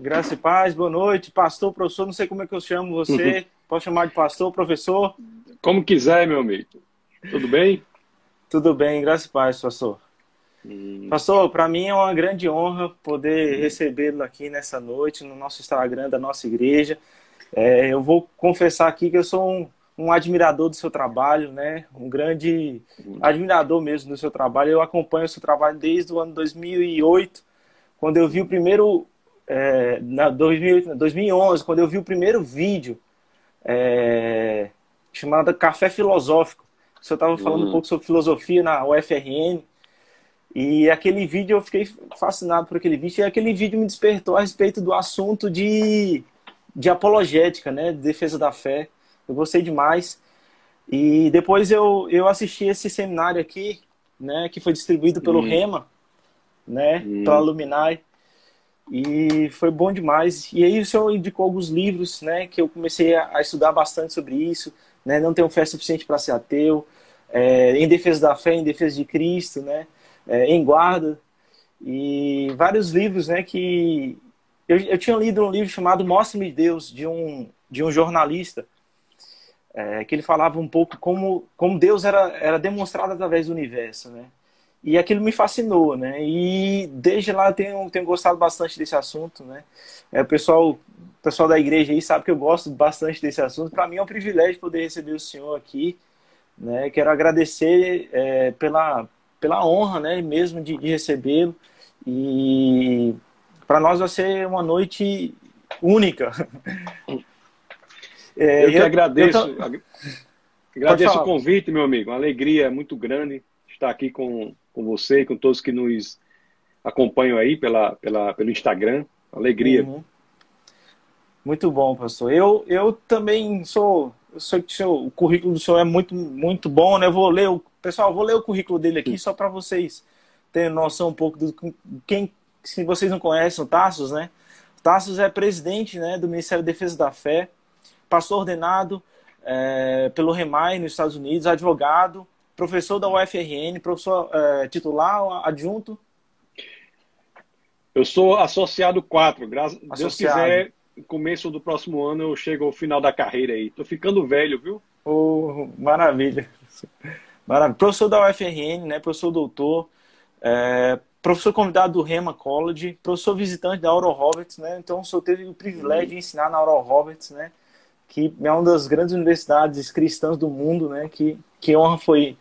Graça e paz, boa noite. Pastor, professor, não sei como é que eu chamo você. Uhum. Pode chamar de pastor, professor? Como quiser, meu amigo. Tudo bem? Tudo bem, graça e paz, pastor. Hum. Pastor, para mim é uma grande honra poder hum. recebê-lo aqui nessa noite no nosso Instagram da nossa igreja. É, eu vou confessar aqui que eu sou um, um, admirador do seu trabalho, né? Um grande hum. admirador mesmo do seu trabalho. Eu acompanho o seu trabalho desde o ano 2008, quando eu vi o primeiro é, na 2008, 2011, quando eu vi o primeiro vídeo é, chamado Café Filosófico. O senhor estava falando um uhum. pouco sobre filosofia na UFRN. E aquele vídeo eu fiquei fascinado por aquele vídeo, e aquele vídeo me despertou a respeito do assunto de, de apologética, né? De defesa da fé. Eu gostei demais. E depois eu, eu assisti esse seminário aqui, né? Que foi distribuído pelo hum. Rema, né? Hum. Pela Luminai. E foi bom demais. E aí o senhor indicou alguns livros, né? Que eu comecei a, estudar bastante sobre isso, né? Não tenho fé suficiente para ser ateu. É, em defesa da fé, em defesa de Cristo, né? é, em guarda e vários livros, né, que eu, eu tinha lido um livro chamado Mostre-me Deus de um de um jornalista é, que ele falava um pouco como como Deus era era demonstrado através do universo, né? E aquilo me fascinou, né? E desde lá eu tenho, tenho gostado bastante desse assunto, né? É, o pessoal, o pessoal da igreja aí sabe que eu gosto bastante desse assunto. Para mim é um privilégio poder receber o senhor aqui, né? Quero agradecer é, pela, pela honra, né, mesmo de, de recebê-lo. E para nós vai ser uma noite única. É, eu que agradeço, eu agradeço o convite, meu amigo. Uma alegria muito grande estar aqui com, com você e com todos que nos acompanham aí pela, pela, pelo Instagram. Alegria. Uhum. Muito bom, pastor. Eu, eu também sou. Eu sei que o, seu, o currículo do senhor é muito, muito bom, né? Eu vou ler o Pessoal, vou ler o currículo dele aqui só para vocês terem noção um pouco do quem, se vocês não conhecem o Tassos, né? Tassos é presidente né, do Ministério da Defesa da Fé, pastor ordenado é, pelo REMAI nos Estados Unidos, advogado, professor da UFRN, professor é, titular, adjunto. Eu sou associado 4, graças a Deus quiser, começo do próximo ano eu chego ao final da carreira aí. Tô ficando velho, viu? Oh, maravilha. Maravilha. Professor da UFRN, né? Professor doutor, é, professor convidado do Rema College, professor visitante da Auro Roberts, né? Então, o senhor teve o privilégio de ensinar na Auro Roberts, né? Que é uma das grandes universidades cristãs do mundo, né? Que, que honra foi.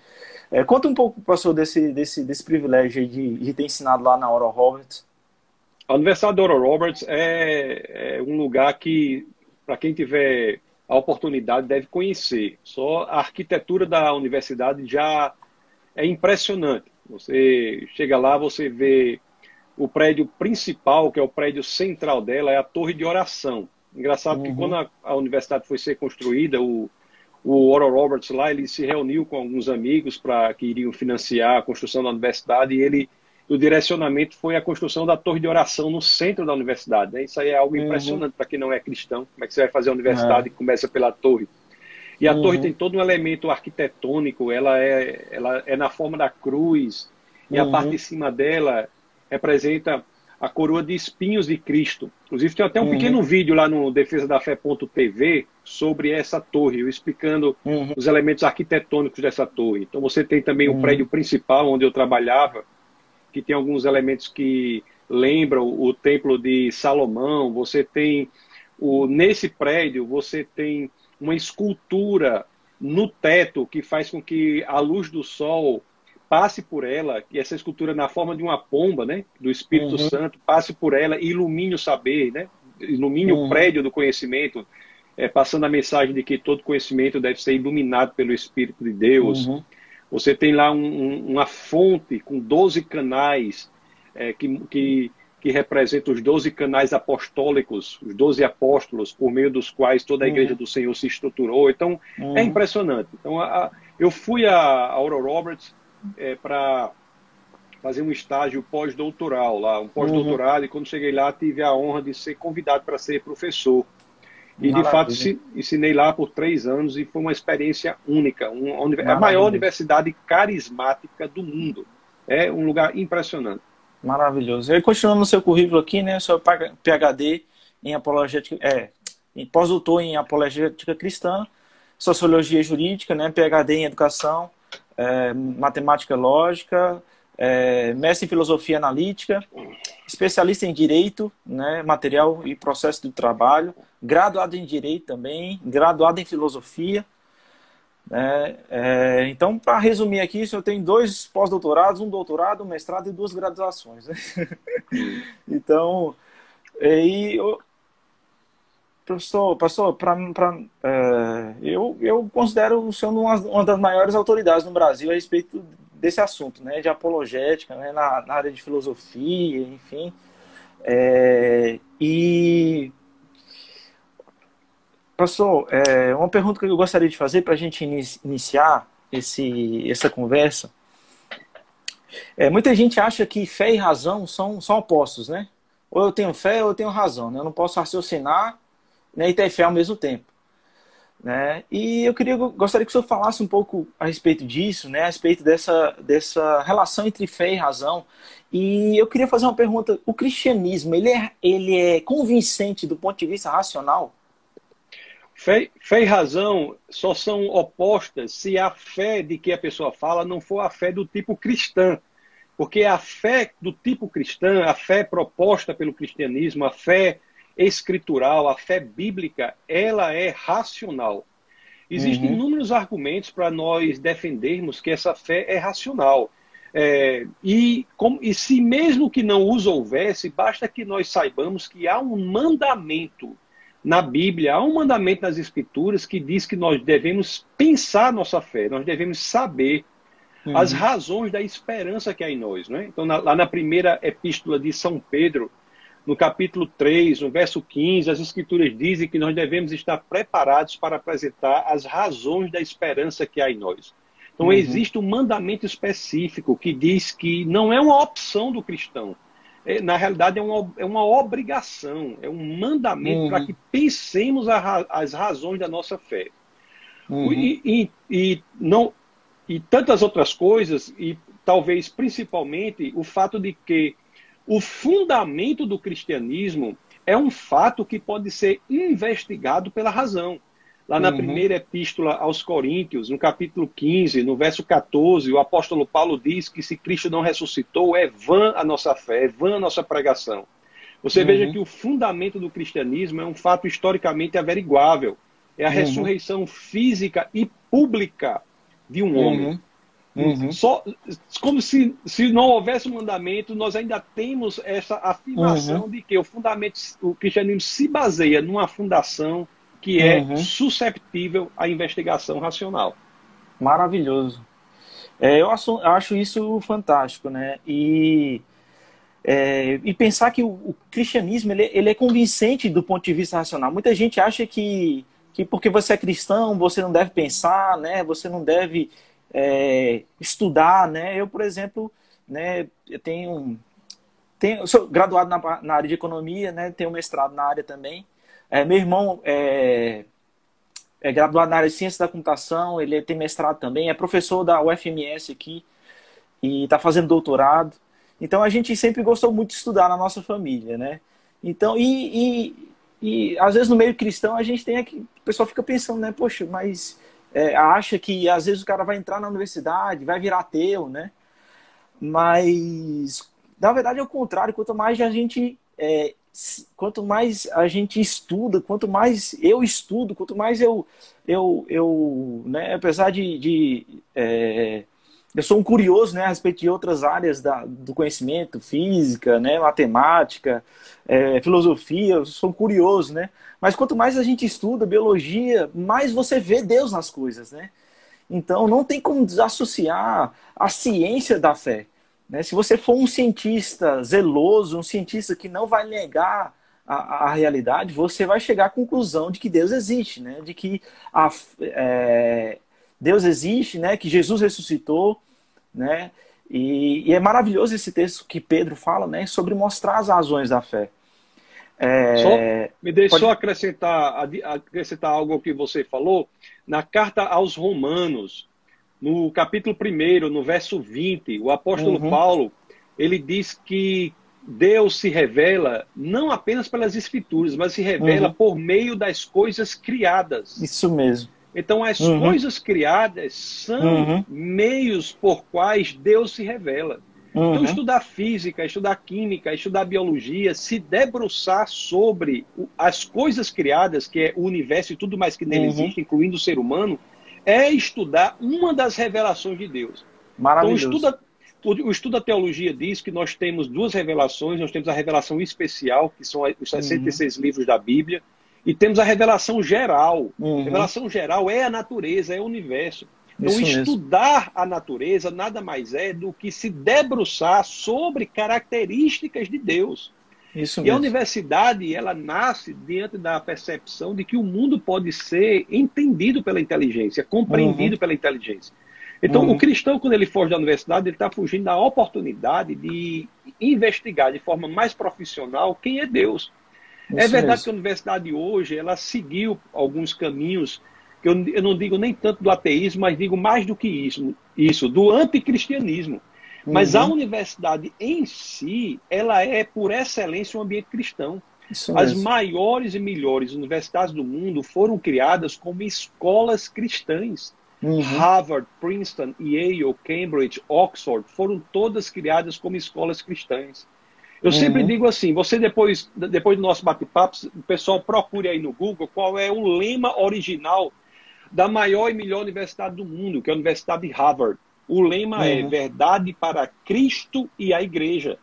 É, conta um pouco, professor, desse, desse, desse privilégio de, de ter ensinado lá na Auro Roberts. A Universidade da Auro Roberts é, é um lugar que, para quem tiver a oportunidade deve conhecer. Só a arquitetura da universidade já é impressionante. Você chega lá, você vê o prédio principal, que é o prédio central dela, é a torre de oração. Engraçado uhum. que quando a, a, universidade foi ser construída, o, o Oral Roberts lá, ele se reuniu com alguns amigos para que iriam financiar a construção da universidade e ele o direcionamento foi a construção da torre de oração no centro da universidade. Né? Isso aí é algo uhum. impressionante para quem não é cristão. Como é que você vai fazer a universidade é. e começa pela torre? E a uhum. torre tem todo um elemento arquitetônico, ela é, ela é na forma da cruz, e uhum. a parte de cima dela representa a coroa de espinhos de Cristo. Inclusive, tem até um uhum. pequeno vídeo lá no defesa da fé.tv sobre essa torre, eu explicando uhum. os elementos arquitetônicos dessa torre. Então, você tem também o uhum. prédio principal onde eu trabalhava, que tem alguns elementos que lembram o templo de Salomão. Você tem o nesse prédio você tem uma escultura no teto que faz com que a luz do sol passe por ela, e essa escultura na forma de uma pomba, né, do Espírito uhum. Santo, passe por ela e ilumine o saber, né? Ilumine uhum. o prédio do conhecimento, é, passando a mensagem de que todo conhecimento deve ser iluminado pelo Espírito de Deus. Uhum. Você tem lá um, uma fonte com 12 canais é, que, que, que representa os 12 canais apostólicos, os 12 apóstolos, por meio dos quais toda a uhum. igreja do Senhor se estruturou. Então, uhum. é impressionante. Então, a, a, eu fui a, a Aurora Roberts é, para fazer um estágio pós-doutoral lá, um pós-doutorado, uhum. e quando cheguei lá tive a honra de ser convidado para ser professor. E Maravilha. de fato ensinei lá por três anos e foi uma experiência única. Uma, a maior universidade carismática do mundo. É um lugar impressionante. Maravilhoso. E continuando no seu currículo aqui, né? Seu PhD em apologética, é, pós-doutor em apologética cristã, sociologia jurídica, né? PhD em educação, é, matemática lógica, é, mestre em filosofia analítica, especialista em direito, né? Material e processo do trabalho, graduado em direito também, graduado em filosofia. Né? É, então, para resumir aqui, eu tenho dois pós-doutorados, um doutorado, um mestrado e duas graduações. Né? então, e professor, pastor, pra, pra, é, eu, eu considero o senhor uma, uma, das maiores autoridades no Brasil a respeito desse assunto, né, de apologética, né, na, na área de filosofia, enfim. É, e Pastor, é, uma pergunta que eu gostaria de fazer para a gente iniciar esse, essa conversa. É, muita gente acha que fé e razão são, são opostos, né? Ou eu tenho fé ou eu tenho razão. Né? Eu não posso raciocinar né, e fé ao mesmo tempo. Né? E eu queria, gostaria que o senhor falasse um pouco a respeito disso, né? a respeito dessa, dessa relação entre fé e razão. E eu queria fazer uma pergunta: o cristianismo ele é, ele é convincente do ponto de vista racional? Fé, fé, e razão só são opostas se a fé de que a pessoa fala não for a fé do tipo cristã. Porque a fé do tipo cristã, a fé proposta pelo cristianismo, a fé escritural, a fé bíblica, ela é racional. Existem uhum. inúmeros argumentos para nós defendermos que essa fé é racional. É, e, com, e se mesmo que não os houvesse, basta que nós saibamos que há um mandamento na Bíblia, há um mandamento nas Escrituras que diz que nós devemos pensar nossa fé, nós devemos saber uhum. as razões da esperança que há em nós. Né? Então, na, lá na primeira epístola de São Pedro, no capítulo 3, no verso 15, as Escrituras dizem que nós devemos estar preparados para apresentar as razões da esperança que há em nós. Então, uhum. existe um mandamento específico que diz que não é uma opção do cristão é, na realidade, é uma, é uma obrigação, é um mandamento uhum. para que pensemos a, as razões da nossa fé. Uhum. E, e, e, não, e tantas outras coisas, e talvez principalmente o fato de que o fundamento do cristianismo é um fato que pode ser investigado pela razão. Lá na uhum. primeira epístola aos Coríntios, no capítulo 15, no verso 14, o apóstolo Paulo diz que se Cristo não ressuscitou, é vã a nossa fé, é vã a nossa pregação. Você uhum. veja que o fundamento do cristianismo é um fato historicamente averiguável. É a uhum. ressurreição física e pública de um homem. Uhum. Só, como se, se não houvesse um mandamento, nós ainda temos essa afirmação uhum. de que o fundamento, o cristianismo se baseia numa fundação que é uhum. susceptível à investigação racional. Maravilhoso. É, eu, acho, acho, isso fantástico, né? E, é, e pensar que o, o cristianismo ele, ele, é convincente do ponto de vista racional. Muita gente acha que, que porque você é cristão você não deve pensar, né? Você não deve é, estudar, né? Eu, por exemplo, né? Eu tenho, tenho sou graduado na, na área de economia, né? Tenho mestrado na área também. É, meu irmão é, é, graduado na área de ciência da computação, ele tem mestrado também, é professor da UFMS aqui e está fazendo doutorado. Então a gente sempre gostou muito de estudar na nossa família, né? Então, e, e, e às vezes no meio cristão a gente tem aqui, o pessoal fica pensando, né? Poxa, mas é, acha que às vezes o cara vai entrar na universidade, vai virar ateu, né? Mas na verdade é o contrário, quanto mais a gente é, quanto mais a gente estuda, quanto mais eu estudo, quanto mais eu, eu, eu né, apesar de, de é, eu sou um curioso né, a respeito de outras áreas da, do conhecimento, física, né, matemática, é, filosofia, eu sou um curioso, né? Mas quanto mais a gente estuda biologia, mais você vê Deus nas coisas, né? Então não tem como desassociar a ciência da fé. Né? Se você for um cientista zeloso, um cientista que não vai negar a, a realidade, você vai chegar à conclusão de que Deus existe, né? de que a, é, Deus existe, né? que Jesus ressuscitou. Né? E, e, é maravilhoso esse texto que Pedro fala né? sobre mostrar as razões da fé. É... Só, me deixe pode... só acrescentar, acrescentar algo que você falou. Na carta aos Romanos, no capítulo 1, no verso 20, o apóstolo uhum. Paulo, ele diz que Deus se revela não apenas pelas escrituras, mas se revela uhum. por meio das coisas criadas. Isso mesmo. Então, as uhum. coisas criadas são uhum. meios por quais Deus se revela. Então, uhum. estudar física, estudar química, estudar biologia, se debruçar sobre as coisas criadas, que é o universo e tudo mais que nele uhum. existe, incluindo o ser humano, é estudar uma das revelações de Deus. Maravilhoso. Então, estuda, o estudo da teologia diz que nós temos duas revelações. Nós temos a revelação especial, que são os 66 uhum. livros da Bíblia, e temos a revelação geral. Uhum. A revelação geral é a natureza, é o universo. Então, Isso estudar mesmo. a natureza nada mais é do que se debruçar sobre características de Deus. Isso e mesmo. a universidade, ela nasce diante da percepção de que o mundo pode ser entendido pela inteligência, compreendido uhum. pela inteligência. Então, uhum. o cristão, quando ele foge da universidade, ele está fugindo da oportunidade de investigar de forma mais profissional quem é Deus. É Isso é verdade mesmo. que a universidade hoje, ela seguiu alguns caminhos, que eu, eu não digo nem tanto do ateísmo, mas digo mais do que isso, isso do anticristianismo. Mas uhum. a universidade em si, ela é, por excelência, um ambiente cristão. Isso As mesmo. maiores e melhores universidades do mundo foram criadas como escolas cristãs. Uhum. Harvard, Princeton, Yale, Cambridge, Oxford foram todas criadas como escolas cristãs. Eu uhum. sempre digo assim: você depois, depois do nosso bate-papo, o pessoal procure aí no Google qual é o lema original da maior e melhor universidade do mundo, que é a Universidade de Harvard. O lema é uhum. é verdade para Cristo e a Igreja.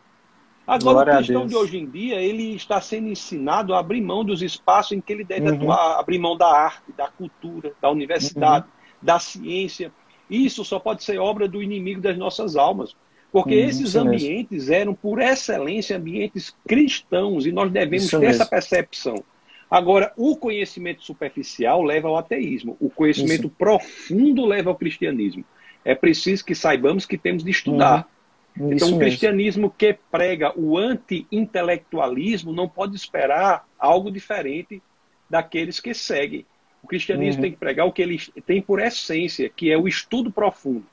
Agora, Glória o cristão de hoje em dia, ele está sendo ensinado a abrir mão dos espaços em que ele deve uhum. atuar, abrir mão da arte, da cultura, da universidade. Uhum da ciência. Isso só pode ser obra do inimigo das nossas almas. Porque uhum, esses ambientes mesmo. eram, por excelência, ambientes cristãos e nós devemos isso ter mesmo. essa percepção. Agora, o conhecimento superficial leva ao ateísmo, o conhecimento isso. profundo leva ao cristianismo. É preciso que saibamos que temos de estudar. Uhum. Então, o cristianismo que prega o anti-intelectualismo não pode esperar algo diferente daqueles que seguem. O cristianismo uhum. tem que pregar o que ele tem por essência, que é o estudo profundo.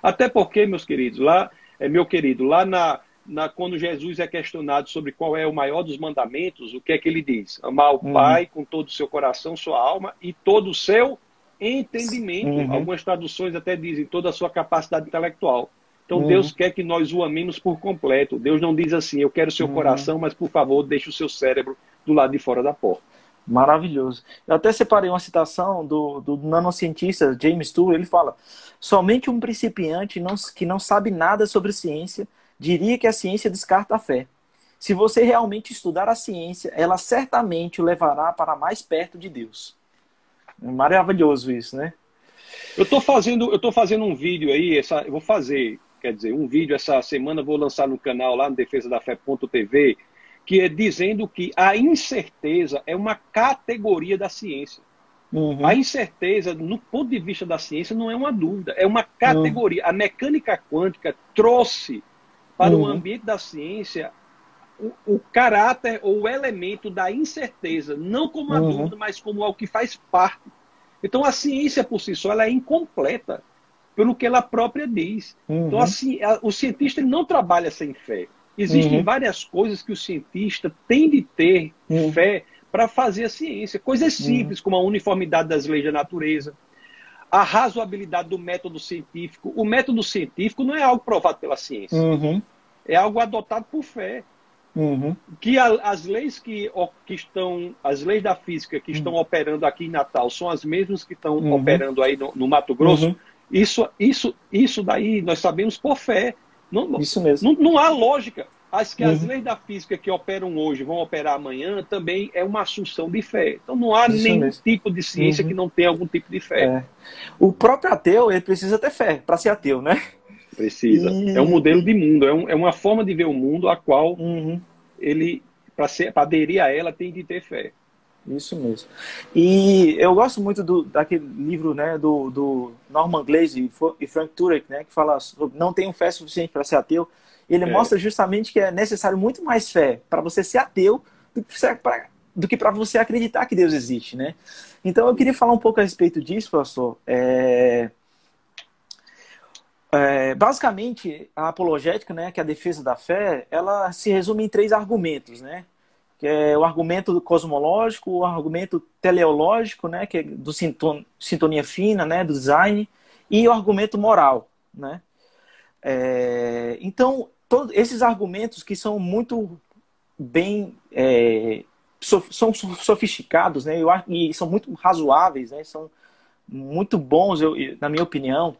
Até porque, meus queridos, lá, é, meu querido, lá na, na, quando Jesus é questionado sobre qual é o maior dos mandamentos, o que é que ele diz? Amar o uhum. Pai com todo o seu coração, sua alma e todo o seu entendimento. Uhum. Algumas traduções até dizem toda a sua capacidade intelectual. Então uhum. Deus quer que nós o amemos por completo. Deus não diz assim, eu quero o seu uhum. coração, mas por favor, deixe o seu cérebro do lado de fora da porta. Maravilhoso. Eu até separei uma citação do, do nanocientista James Tour. Ele fala: somente um principiante não, que não sabe nada sobre ciência diria que a ciência descarta a fé. Se você realmente estudar a ciência, ela certamente o levará para mais perto de Deus. É maravilhoso isso, né? Eu estou fazendo, eu tô fazendo um vídeo aí, essa, eu vou fazer, quer dizer, um vídeo essa semana, vou lançar no canal lá no defesa da que é dizendo que a incerteza é uma categoria da ciência. Uhum. A incerteza, no ponto de vista da ciência, não é uma dúvida, é uma categoria. Uhum. A mecânica quântica trouxe para uhum. o ambiente da ciência o, o, caráter ou o elemento da incerteza, não como uma uhum. dúvida, mas como algo que faz parte. Então, a ciência por si só ela é incompleta pelo que ela própria diz. Então, assim, a, o cientista não trabalha sem fé. Existem uhum. várias coisas que o cientista tem de ter uhum. fé para fazer a ciência. Coisas uhum. simples, uhum. como a uniformidade das leis da natureza, a razoabilidade do método científico. O método científico não é algo provado pela ciência, uhum. é algo adotado por fé. Uhum. Que a, as leis que, que, estão, as leis da física que estão operando aqui em Natal são as mesmas que estão operando aí no, no Mato Grosso. Isso, isso, isso daí nós sabemos por fé. Não, Isso mesmo. Não, não há lógica. As que uhum. as leis da física que operam hoje vão operar amanhã também é uma assunção de fé. Então não há Isso nenhum mesmo. tipo de ciência uhum. que não tenha algum tipo de fé. É. O próprio ateu ele precisa ter fé para ser ateu, né? Precisa. E... É um modelo de mundo, é, um, é, uma forma de ver o mundo a qual uhum. ele, para aderir a ela, tem de ter fé. Isso mesmo. E eu gosto muito do, daquele livro né, do, do Norman Glaze e Frank Turek, né, que fala sobre não tenho fé suficiente para ser ateu. Ele é. mostra justamente que é necessário muito mais fé para você ser ateu do que, para você acreditar que Deus existe. Né? Então eu queria falar um pouco a respeito disso, pastor. É... é, basicamente, a apologética, né, que é a defesa da fé, ela se resume em três argumentos, né? É o argumento cosmológico, o argumento teleológico, né, que é do sintonia fina, né, do design, e o argumento moral, né? É, então, todos esses argumentos que são muito bem é, são sofisticados, né? Eu, e são muito razoáveis, né? São muito bons, eu, na minha opinião.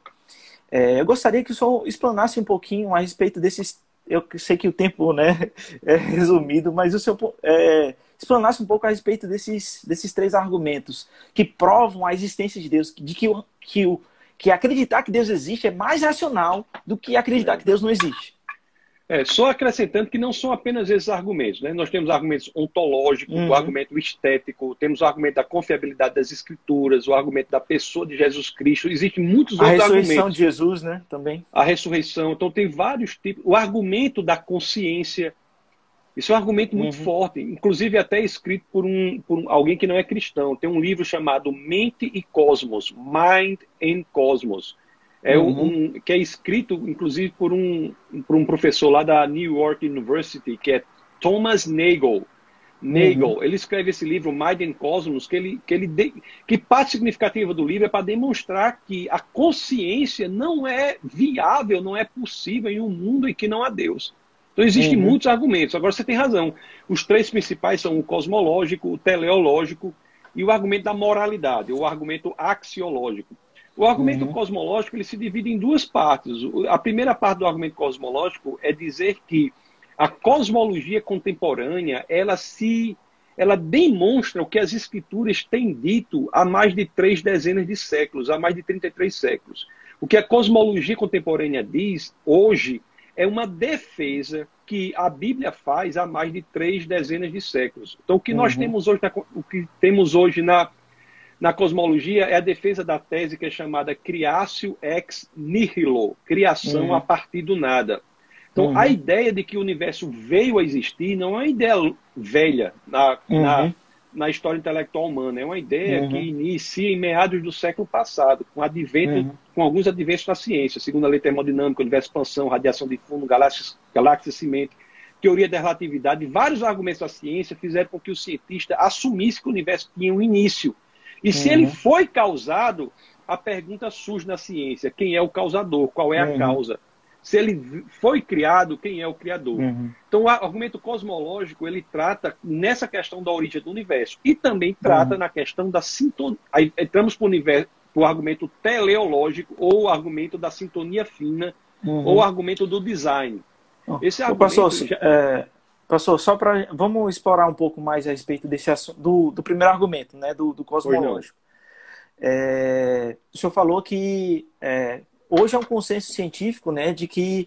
É, eu gostaria que o senhor explanasse um pouquinho a respeito desses. Eu sei que o tempo né, é resumido, mas o senhor é, explanasse um pouco a respeito desses, desses três argumentos que provam a existência de Deus, de que, o, que, o, que acreditar que Deus existe é mais racional do que acreditar que Deus não existe. É, só acrescentando que não são apenas esses argumentos. Né? Nós temos argumentos ontológicos, uhum. o argumento estético, temos o argumento da confiabilidade das escrituras, o argumento da pessoa de Jesus Cristo. Existem muitos a outros argumentos. A ressurreição de Jesus, né? Também. A ressurreição. Então, tem vários tipos. O argumento da consciência. Isso é um argumento muito uhum. forte, inclusive até escrito por, um, por alguém que não é cristão. Tem um livro chamado Mente e Cosmos, Mind and Cosmos é uhum. um, que é escrito, inclusive, por um, por um professor lá da New York University, que é Thomas Nagel. Nagel, uhum. ele escreve esse livro, and Cosmos, que ele, que ele de, que parte significativa do livro é para demonstrar que a consciência não é viável, não é possível em um mundo em que não há Deus. Então existem uhum. muitos argumentos. Agora você tem razão. Os três principais são o cosmológico, o teleológico e o argumento da moralidade, o argumento axiológico. O argumento uhum. cosmológico ele se divide em duas partes. A primeira parte do argumento cosmológico é dizer que a cosmologia contemporânea ela se ela demonstra o que as escrituras têm dito há mais de três dezenas de séculos, há mais de 33 séculos. O que a cosmologia contemporânea diz hoje é uma defesa que a Bíblia faz há mais de três dezenas de séculos. Então, o que nós uhum. temos hoje, na, o que temos hoje na na cosmologia é a defesa da tese que é chamada criatio ex nihilo, criação uhum. a partir do nada. Então, uhum. a ideia de que o universo veio a existir não é uma ideia velha na, uhum. na, na, história intelectual humana, é uma ideia que uhum. inicia em meados do século passado, com advento, uhum. com alguns adventos da ciência, segundo a lei termodinâmica, universo expansão, radiação de fundo, galáxias, galáxias cimento, teoria da relatividade, vários argumentos da ciência fizeram com que o cientista assumisse que o universo tinha um início e se ele uhum. foi causado, a pergunta surge na ciência: quem é o causador? Qual é a uhum. causa? Se ele foi criado, quem é o criador? Uhum. Então, o argumento cosmológico ele trata nessa questão da origem do universo e também trata uhum. na questão da sintonia. Aí entramos para o universo, o argumento teleológico ou o argumento da sintonia fina uhum. ou o argumento do design. Esse argumento Pastor, já... é, Pastor, só para vamos explorar um pouco mais a respeito desse assunto, do, do primeiro argumento, né, do, do cosmológico. É, o senhor falou que é, hoje é um consenso científico, né, de que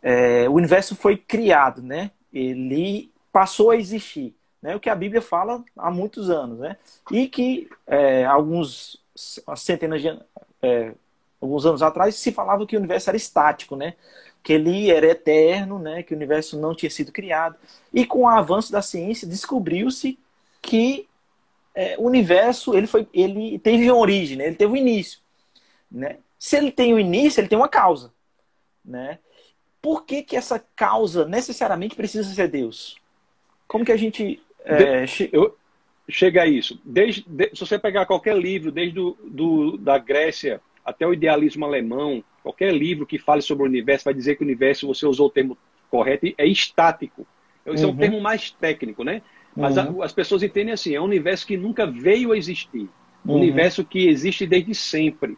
é, o universo foi criado, né, ele passou a existir, né, o que a Bíblia fala há muitos anos, né, e que é, alguns centenas de é, alguns anos atrás se falava que o universo era estático, né, que ele era eterno, né, que o universo não tinha sido criado. E com o avanço da ciência, descobriu-se que é, o universo ele foi, ele teve uma origem, né? ele teve um início. Né? Se ele tem um início, ele tem uma causa. Né? Por que, que essa causa necessariamente precisa ser Deus? Como que a gente. É, che... Eu, chega a isso. Desde, de, se você pegar qualquer livro, desde do, do, da Grécia até o idealismo alemão, Qualquer livro que fale sobre o universo vai dizer que o universo, você usou o termo correto, é estático. Esse uhum. é um termo mais técnico, né? Mas uhum. a, as pessoas entendem assim: é um universo que nunca veio a existir. Um uhum. universo que existe desde sempre.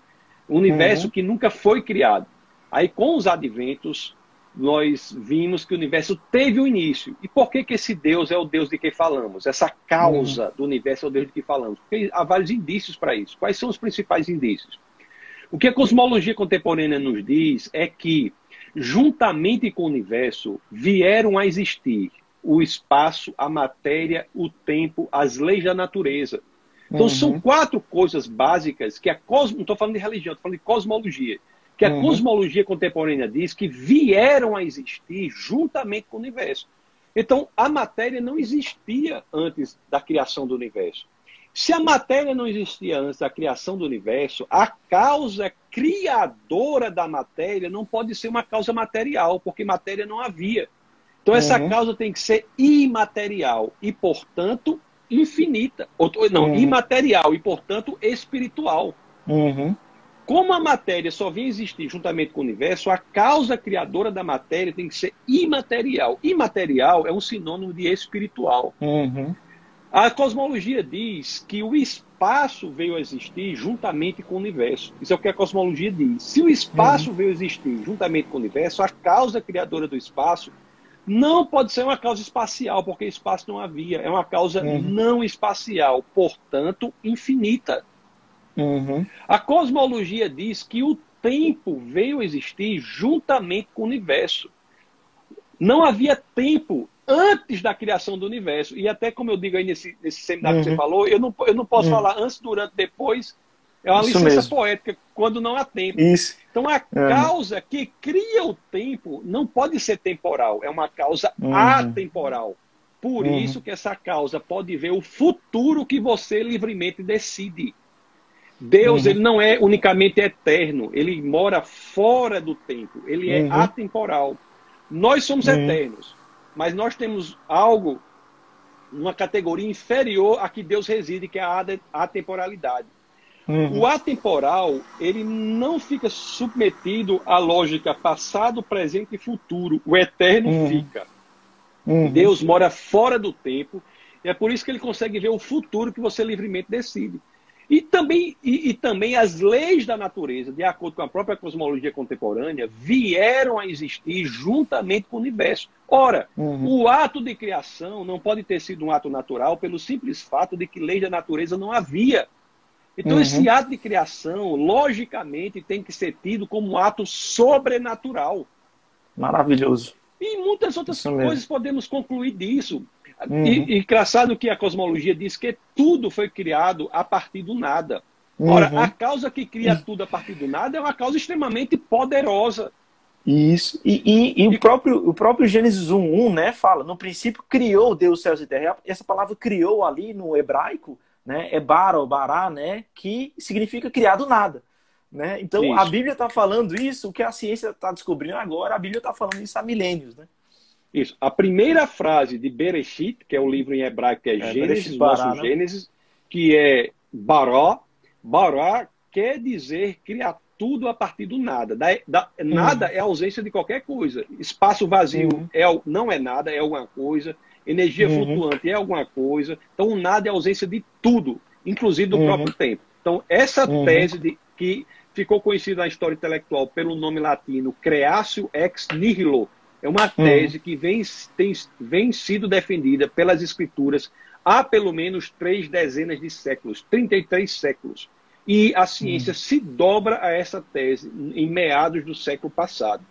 Um universo uhum. que nunca foi criado. Aí, com os adventos, nós vimos que o universo teve um início. E por que, que esse Deus é o Deus de quem falamos? Essa causa uhum. do universo é o Deus de quem falamos? Porque há vários indícios para isso. Quais são os principais indícios? O que a cosmologia contemporânea nos diz é que, juntamente com o universo, vieram a existir o espaço, a matéria, o tempo, as leis da natureza. Então, uhum. são quatro coisas básicas que a cosmo... não estou falando de religião, estou falando de cosmologia. Que a uhum. cosmologia contemporânea diz que vieram a existir juntamente com o universo. Então, a matéria não existia antes da criação do universo. Se a matéria não existia antes da criação do universo, a causa criadora da matéria não pode ser uma causa material, porque matéria não havia. Então, essa uhum. causa tem que ser imaterial e, portanto, infinita. Ou, não, uhum. imaterial e, portanto, espiritual. Uhum. Como a matéria só vem existir juntamente com o universo, a causa criadora da matéria tem que ser imaterial. Imaterial é um sinônimo de espiritual. Uhum. A cosmologia diz que o espaço veio a existir juntamente com o universo. Isso é o que a cosmologia diz. Se o espaço uhum. veio a existir juntamente com o universo, a causa criadora do espaço não pode ser uma causa espacial, porque espaço não havia. É uma causa uhum. não espacial, portanto, infinita. Uhum. A cosmologia diz que o tempo veio a existir juntamente com o universo. Não havia tempo antes da criação do universo. E até como eu digo aí nesse, nesse seminário uhum. que você uhum. falou, eu não, eu não posso uhum. falar antes, durante, depois. É uma Isso licença mesmo. poética, quando não há tempo. Isso. Então a uhum. causa que cria o tempo não pode ser temporal, é uma causa uhum. atemporal. Por uhum. isso que essa causa pode ver o futuro que você livremente decide. Deus ele não é unicamente eterno, ele mora fora do tempo, ele é atemporal. Nós somos eternos mas nós temos algo, uma categoria inferior a que Deus reside, que é a atemporalidade. Uhum. O atemporal, ele não fica submetido à lógica passado, presente e futuro. O eterno uhum. fica. Uhum. Deus mora fora do tempo, e é por isso que ele consegue ver o futuro que você livremente decide. E também, e, e, também as leis da natureza, de acordo com a própria cosmologia contemporânea, vieram a existir juntamente com o universo. Ora, uhum. o ato de criação não pode ter sido um ato natural pelo simples fato de que leis da natureza não havia. Então, uhum. esse ato de criação, logicamente, tem que ser tido como um ato sobrenatural. Maravilhoso. E muitas outras coisas podemos concluir disso. Uhum. E, engraçado que a cosmologia diz que tudo foi criado a partir do nada. Ora, uhum. a causa que cria tudo a partir do nada é uma causa extremamente poderosa. Isso. E, e, e, o, próprio, o próprio Gênesis 1, 1, né, fala, no princípio criou Deus céus e terra. Essa palavra criou ali no hebraico, né, é bara ou bará, né, que significa criar do nada. Né? Então isso. a Bíblia está falando isso, o que a ciência está descobrindo agora, a Bíblia está falando isso há milênios. Né? Isso. A primeira frase de Bereshit, que é o livro em hebraico que é, é Gênesis, Bará, nosso né? Gênesis, que é Baró. Bará quer dizer criar tudo a partir do nada. Da, da, uhum. Nada é ausência de qualquer coisa. Espaço vazio uhum. é, não é nada, é alguma coisa. Energia uhum. flutuante é alguma coisa. Então, o nada é ausência de tudo, inclusive do uhum. próprio tempo. Então, essa uhum. tese de que ficou conhecida na história intelectual pelo nome latino Creatio ex nihilo, é uma hum. tese que vem, tem, vem sido defendida pelas escrituras há pelo menos três dezenas de séculos, 33 séculos. E a ciência hum. se dobra a essa tese em meados do século passado.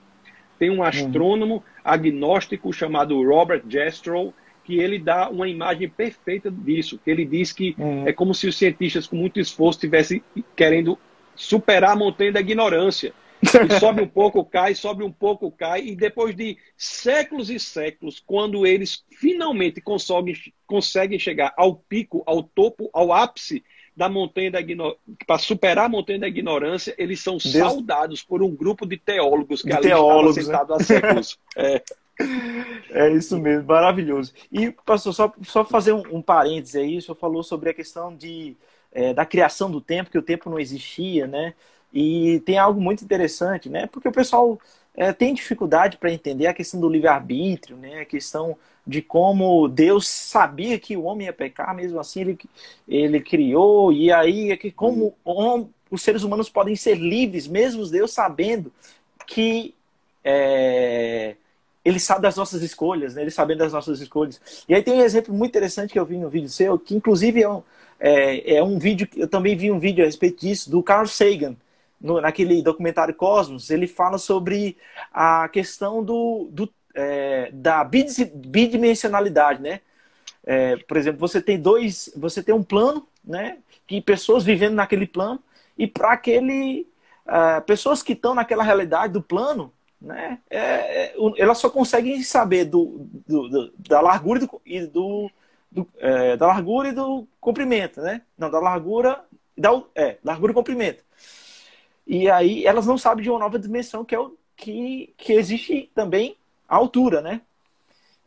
Tem um astrônomo hum. agnóstico chamado Robert Jastrow, que ele dá uma imagem perfeita disso, que ele diz que hum. é como se os cientistas com muito esforço estivessem querendo superar a montanha da ignorância. E sobe um pouco, cai, sobe um pouco, cai. E depois de séculos e séculos, quando eles finalmente conseguem, conseguem chegar ao pico, ao topo, ao ápice da montanha da ignorância, para superar a montanha da ignorância, eles são Deus... saudados por um grupo de teólogos que de ali teólogos, sentados né? há séculos. É. É isso mesmo, maravilhoso. E, pastor, só, só fazer um, um parêntese aí, o senhor falou sobre a questão de, é, da criação do tempo, que o tempo não existia, né? E tem algo muito interessante, né? Porque o pessoal é, tem dificuldade para entender a questão do livre-arbítrio, né? A questão de como Deus sabia que o homem ia pecar, mesmo assim ele, ele criou, e aí é que como os seres humanos podem ser livres, mesmo Deus sabendo que é, ele sabe das nossas escolhas, né? ele sabendo das nossas escolhas. E aí tem um exemplo muito interessante que eu vi no vídeo seu, que inclusive é um, é, é um vídeo, eu também vi um vídeo a respeito disso, do Carl Sagan, no, naquele documentário Cosmos, ele fala sobre a questão do, do é, da bidimensionalidade, né? É, por exemplo, você tem dois, você tem um plano, né? Que pessoas vivendo naquele plano e para aquele uh, pessoas que estão naquela realidade do plano, né? É, é, elas só conseguem saber do, do, do da largura e do, do é, da largura e do comprimento, né? Não, da largura da é, largura e comprimento. E aí elas não sabem de uma nova dimensão que é o que, que existe também a altura, né?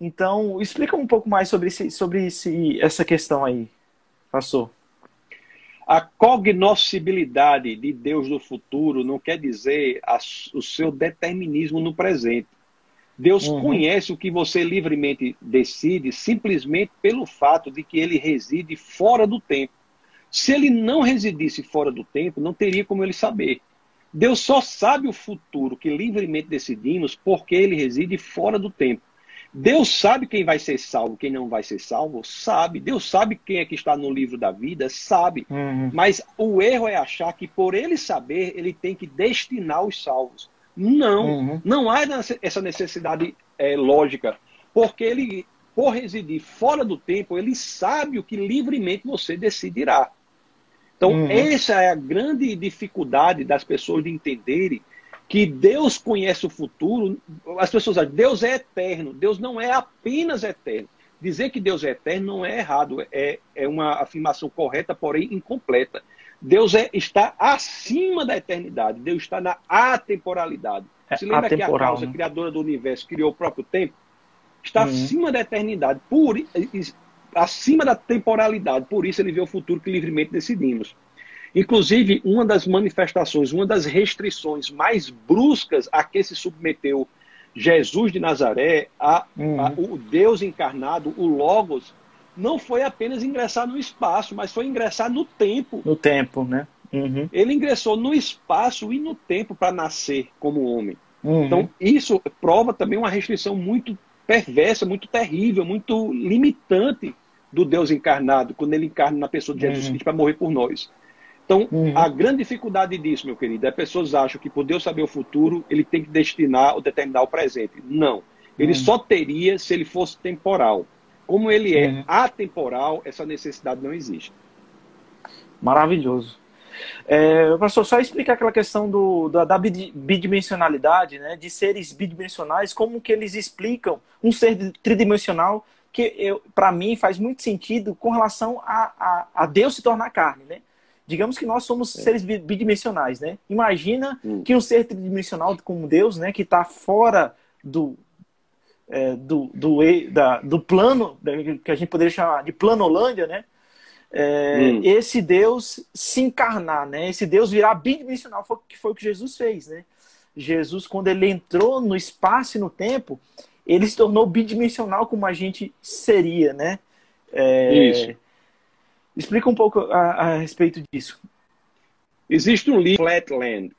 Então, explica um pouco mais sobre, esse, sobre esse, essa questão aí, pastor. A cognoscibilidade de Deus do futuro não quer dizer a, o seu determinismo no presente. Deus uhum. conhece o que você livremente decide simplesmente pelo fato de que ele reside fora do tempo. Se ele não residisse fora do tempo, não teria como ele saber. Deus só sabe o futuro que livremente decidimos porque ele reside fora do tempo. Deus sabe quem vai ser salvo, quem não vai ser salvo? Sabe. Deus sabe quem é que está no livro da vida? Sabe. Uhum. Mas o erro é achar que por ele saber, ele tem que destinar os salvos. Não. Uhum. Não há essa necessidade é, lógica. Porque ele, por residir fora do tempo, ele sabe o que livremente você decidirá. Então, uhum. essa é a grande dificuldade das pessoas de entenderem que Deus conhece o futuro, as pessoas dizem, Deus é eterno, Deus não é apenas eterno. Dizer que Deus é eterno não é errado, é, é uma afirmação correta, porém incompleta. Deus é, está acima da eternidade, Deus está na atemporalidade. É, Se lembra que a causa né? criadora do universo criou o próprio tempo? Está uhum. acima da eternidade, por, acima da temporalidade, por isso ele vê o futuro que livremente decidimos. Inclusive, uma das manifestações, uma das restrições mais bruscas a que se submeteu Jesus de Nazaré, a, uhum. a, o Deus encarnado, o Logos, não foi apenas ingressar no espaço, mas foi ingressar no tempo. No tempo, né? Uhum. Ele ingressou no espaço e no tempo para nascer como homem. Uhum. Então, isso prova também uma restrição muito perversa, muito terrível, muito limitante do Deus encarnado, quando ele encarna na pessoa de Jesus uhum. Cristo para morrer por nós. Então, uhum. a grande dificuldade disso, meu querido, é pessoas acham que por Deus saber o futuro, ele tem que destinar ou determinar o presente. Não. Ele uhum. só teria se ele fosse temporal. Como ele é uhum. atemporal, essa necessidade não existe. Maravilhoso. É, pastor, só explicar aquela questão do, da, da, bidimensionalidade, né, de seres bidimensionais, como que eles explicam um ser tridimensional que para mim faz muito sentido com relação a, a, a Deus se tornar carne, né? Digamos que nós somos é. seres bidimensionais, né? Imagina hum. que um ser tridimensional como Deus, né, que está fora do, é, do, do, da, do plano, que a gente poderia chamar de planolândia, né? É, hum. Esse Deus se encarnar, né? Esse Deus virar bidimensional, foi, que foi o que Jesus fez, né? Jesus, quando ele entrou no espaço e no tempo, ele se tornou bidimensional como a gente seria, né? É, Isso. Explica um pouco a, a respeito disso. Existe um livro, Flatland.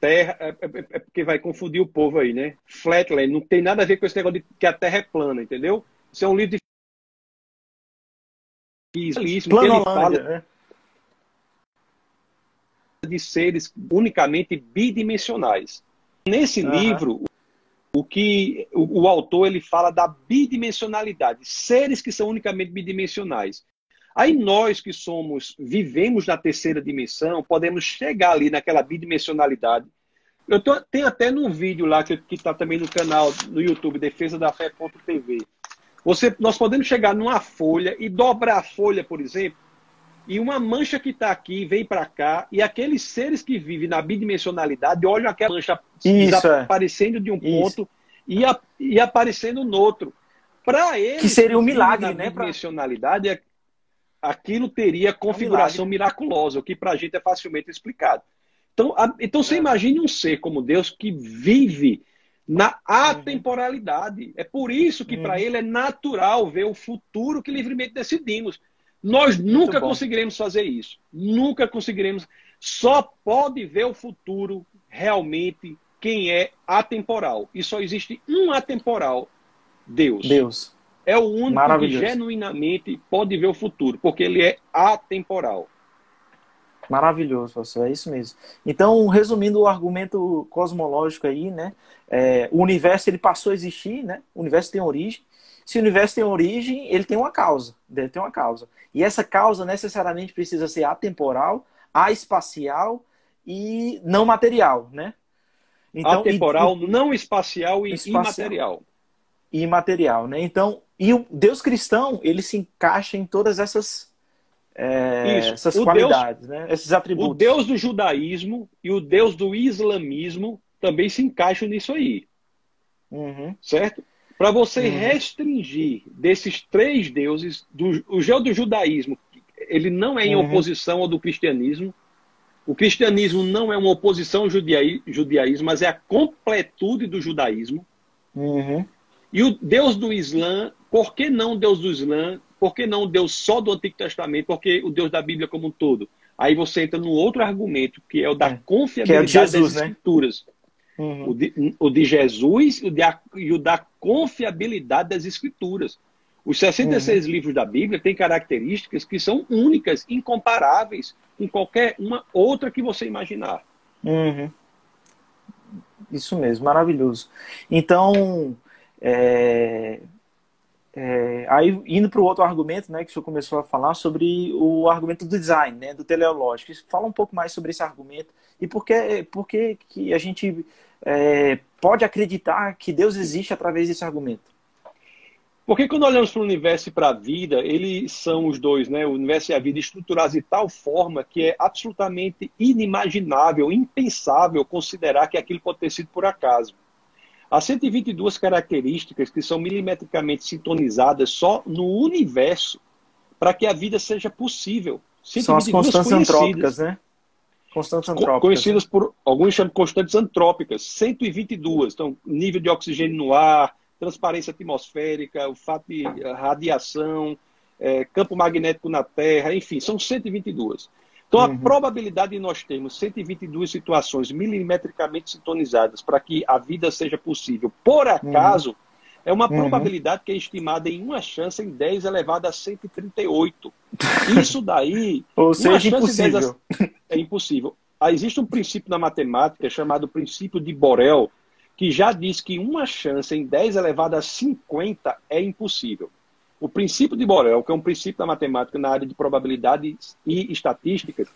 Terra, é, é, é, é, porque vai confundir o povo aí, né? Flatland não tem nada a ver com esse negócio de que a Terra é plana, entendeu? Isso é um livro de Planolândia, né? de seres unicamente bidimensionais. Nesse uhum. livro, o que o, o, autor ele fala da bidimensionalidade, seres que são unicamente bidimensionais. Aí nós que somos, vivemos na terceira dimensão, podemos chegar ali naquela bidimensionalidade. Eu tô, tenho até num vídeo lá que está também no canal no YouTube, Defesa da Fé.tv. Você, nós podemos chegar numa folha e dobrar a folha, por exemplo, e uma mancha que está aqui vem para cá, e aqueles seres que vivem na bidimensionalidade olham aquela mancha Isso, aparecendo é. de um ponto e, a, e aparecendo no outro. Para eles, que seria um milagre, né? Bidimensionalidade é aquilo teria configuração é um miraculosa, o que para a gente é facilmente explicado. Então, a, então você é. imagine um ser como Deus que vive na uhum. atemporalidade. É por isso que para uhum. ele é natural ver o futuro que livremente decidimos. Nós nunca conseguiremos fazer isso. Nunca conseguiremos. Só pode ver o futuro realmente quem é atemporal. E só existe um atemporal: Deus. Deus é o único que genuinamente pode ver o futuro, porque ele é atemporal. Maravilhoso, professor, é isso mesmo. Então, resumindo o argumento cosmológico aí, né? É, o universo ele passou a existir, né? O universo tem origem. Se o universo tem origem, ele tem uma causa. Ele tem uma causa. E essa causa necessariamente precisa ser atemporal, espacial e não material, né? Então, Atemporal, e, não espacial e espacial. imaterial. Imaterial, né? Então, e o Deus cristão, ele se encaixa em todas essas, é, essas o qualidades, Deus, né? esses atributos. O Deus do judaísmo e o Deus do islamismo também se encaixam nisso aí. Uhum. Certo? Para você uhum. restringir desses três deuses, do, o geo do judaísmo, ele não é em uhum. oposição ao do cristianismo, o cristianismo não é uma oposição ao judaísmo, mas é a completude do judaísmo. Uhum. E o Deus do Islã, por que não Deus do Islã? Por que não Deus só do Antigo Testamento? Porque o Deus da Bíblia como um todo. Aí você entra no outro argumento, que é o da é. confiabilidade é Jesus, das né? Escrituras. Né? Uhum. O, de, o, de, Jesus o de, e o da confiabilidade das Escrituras. Os 66 uhum. livros da Bíblia têm características que são únicas, incomparáveis com qualquer uma outra que você imaginar. Uhum. Isso mesmo, maravilhoso. Então, é, é, aí indo para o outro argumento, né, que o senhor começou a falar sobre o argumento do design, né, do teleológico. Fala um pouco mais sobre esse argumento e por que, por que, que a gente é, pode acreditar que Deus existe através desse argumento. Porque quando olhamos para o universo e para a vida, eles são os dois, né? O universo e a vida estruturados de tal forma que é absolutamente inimaginável, impensável considerar que aquilo pode ter sido por acaso. Há 122 características que são milimetricamente sintonizadas só no universo para que a vida seja possível. São as constantes antrópicas, né? Constantes antrópicas. Conhecidas por alguns chamam constantes antrópicas, 122. Então, nível de oxigênio no ar, transparência atmosférica, o fato de radiação, é, campo magnético na Terra, enfim, são 122. Então, a uhum. probabilidade de nós termos 122 situações milimetricamente sintonizadas para que a vida seja possível, por acaso, uhum. É uma uhum. probabilidade que é estimada em uma chance em 10 elevado a 138. Isso daí. Ou seja, impossível. A... É impossível. Ah, existe um princípio na matemática chamado princípio de Borel, que já diz que uma chance em 10 elevado a 50 é impossível. O princípio de Borel, que é um princípio da matemática na área de probabilidades e estatísticas,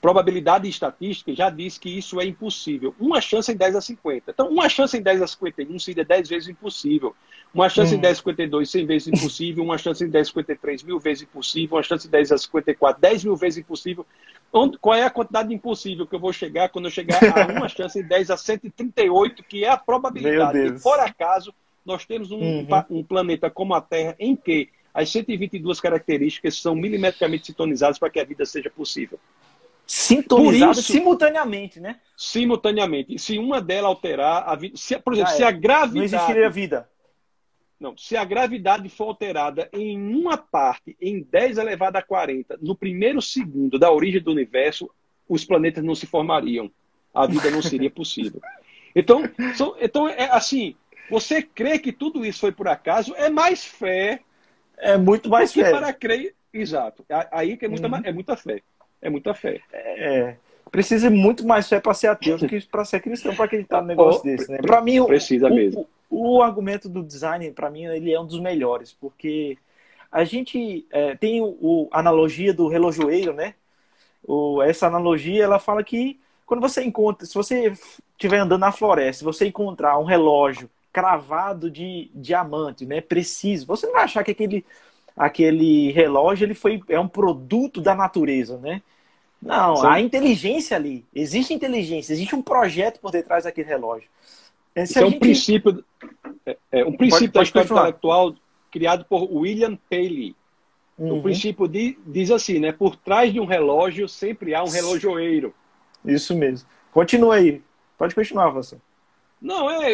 probabilidade e estatística já diz que isso é impossível. Uma chance em 10 a 50. Então, uma chance em 10 a 51 seria 10 vezes impossível. Uma chance hum. em 10 a 52, 100 vezes impossível. Uma chance em 10 a 53, mil vezes impossível. Uma chance em 10 a 54, 10 mil vezes impossível. Onde, qual é a quantidade de impossível que eu vou chegar quando eu chegar a uma chance em 10 a 138, que é a probabilidade de, por acaso, nós temos um, uhum. um planeta como a Terra em que as 122 características são milimetricamente sintonizadas para que a vida seja possível. Sintonizadas isso, simultaneamente, né? Simultaneamente. Se uma delas alterar, a vida, se, por exemplo, é. se a gravidade. Não existiria vida. Não, se a gravidade for alterada em uma parte, em 10 elevado a 40, no primeiro segundo da origem do universo, os planetas não se formariam. A vida não seria possível. Então, so, então é assim, você crê que tudo isso foi por acaso, é mais fé. É muito mais fé. para crer. Exato. Aí que é muita, uhum. é muita fé. É muita fé. É, precisa muito mais fé para ser ateu do que para ser cristão para acreditar no negócio oh, desse, né? Para mim, precisa o, mesmo. O, o argumento do design, para mim, ele é um dos melhores, porque a gente é, tem o, o, analogia do relojoeiro, né? O, essa analogia, ela fala que quando você encontra, se você estiver andando na floresta, se você encontrar um relógio cravado de diamante, né, preciso, você não vai achar que aquele, aquele relógio ele foi, é um produto da natureza, né? Não, Sim. há inteligência ali. Existe inteligência, existe um projeto por detrás daquele relógio. Esse é, um princípio, é, é um princípio pode, da história intelectual criado por William Paley. Uhum. O princípio de, diz assim, né? Por trás de um relógio sempre há um relojoeiro. Isso mesmo. Continua aí. Pode continuar, você. Não, é.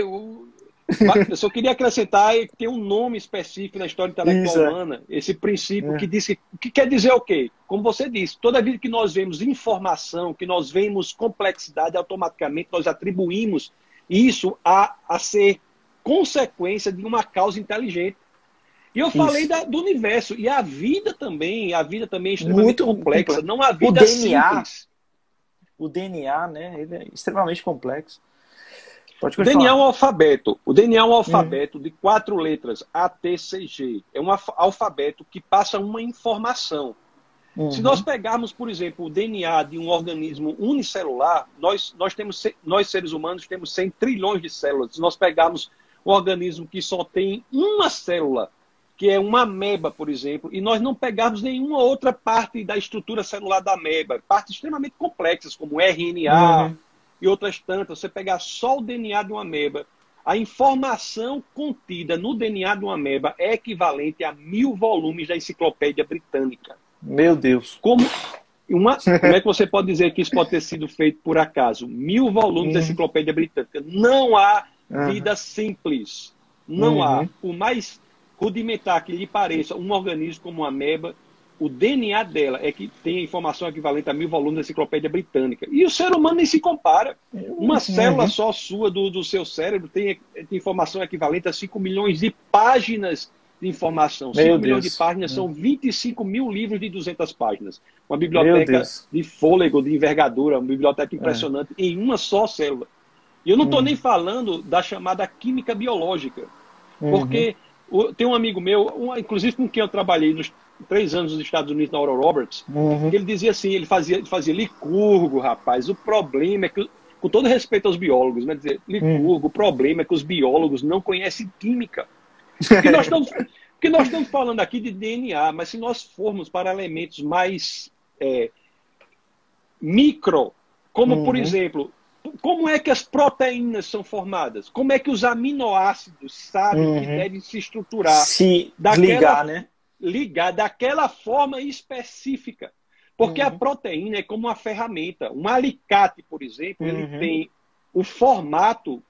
eu só queria acrescentar que tem um nome específico na história intelectual Isso, é. humana, esse princípio é. que diz que, que quer dizer o quê? Como você disse, toda vez que nós vemos informação, que nós vemos complexidade, automaticamente nós atribuímos isso a, a ser consequência de uma causa inteligente. E eu Isso. falei da, do universo. E a vida também, a vida também é extremamente Muito complexa. Não a vida o DNA, simples. O DNA, né? Ele é extremamente complexo. O DNA é um alfabeto. O DNA é um alfabeto hum. de quatro letras, A, T, C, G. É um alfabeto que passa uma informação. Uhum. Se nós pegarmos, por exemplo, o DNA de um organismo unicelular, nós, nós, temos, nós seres humanos temos 100 trilhões de células. Se nós pegarmos um organismo que só tem uma célula, que é uma ameba, por exemplo, e nós não pegarmos nenhuma outra parte da estrutura celular da ameba, partes extremamente complexas, como RNA uhum. E outras tantas, você pegar só o DNA de uma ameba, a informação contida no DNA de uma ameba é equivalente a mil volumes da enciclopédia britânica. Meu Deus. Como, uma, como é que você pode dizer que isso pode ter sido feito por acaso? Mil volumes da uhum. enciclopédia britânica. Não há uhum. vida simples. Não uhum. há. O mais rudimentar que lhe pareça um organismo como uma ameba, o DNA dela é que tem informação equivalente a mil volumes da enciclopédia britânica. E o ser humano nem se compara. Uma uhum. célula só sua do, do seu cérebro tem, tem informação equivalente a 5 milhões de páginas de informação. 5 milhões de páginas são 25 mil livros de 200 páginas. Uma biblioteca de fôlego, de envergadura, uma biblioteca é. impressionante é. em uma só célula. E eu não estou hum. nem falando da chamada química biológica. Uhum. Porque tem um amigo meu, um, inclusive com quem eu trabalhei nos três anos nos Estados Unidos, na Oral Roberts, uhum. ele dizia assim, ele fazia, ele fazia licurgo, rapaz. O problema é que, com todo respeito aos biólogos, né, dizer, licurgo, uhum. o problema é que os biólogos não conhecem química. Porque nós estamos, porque nós estamos falando aqui de DNA, mas se nós formos para elementos mais é, micro, como uhum. por exemplo, como é que as proteínas são formadas? Como é que os aminoácidos sabem uhum. que devem se estruturar? Se daquela, ligar, né? Ligar daquela forma específica. Porque uhum. a proteína é como uma ferramenta. Um alicate, por exemplo, uhum. ele tem o formato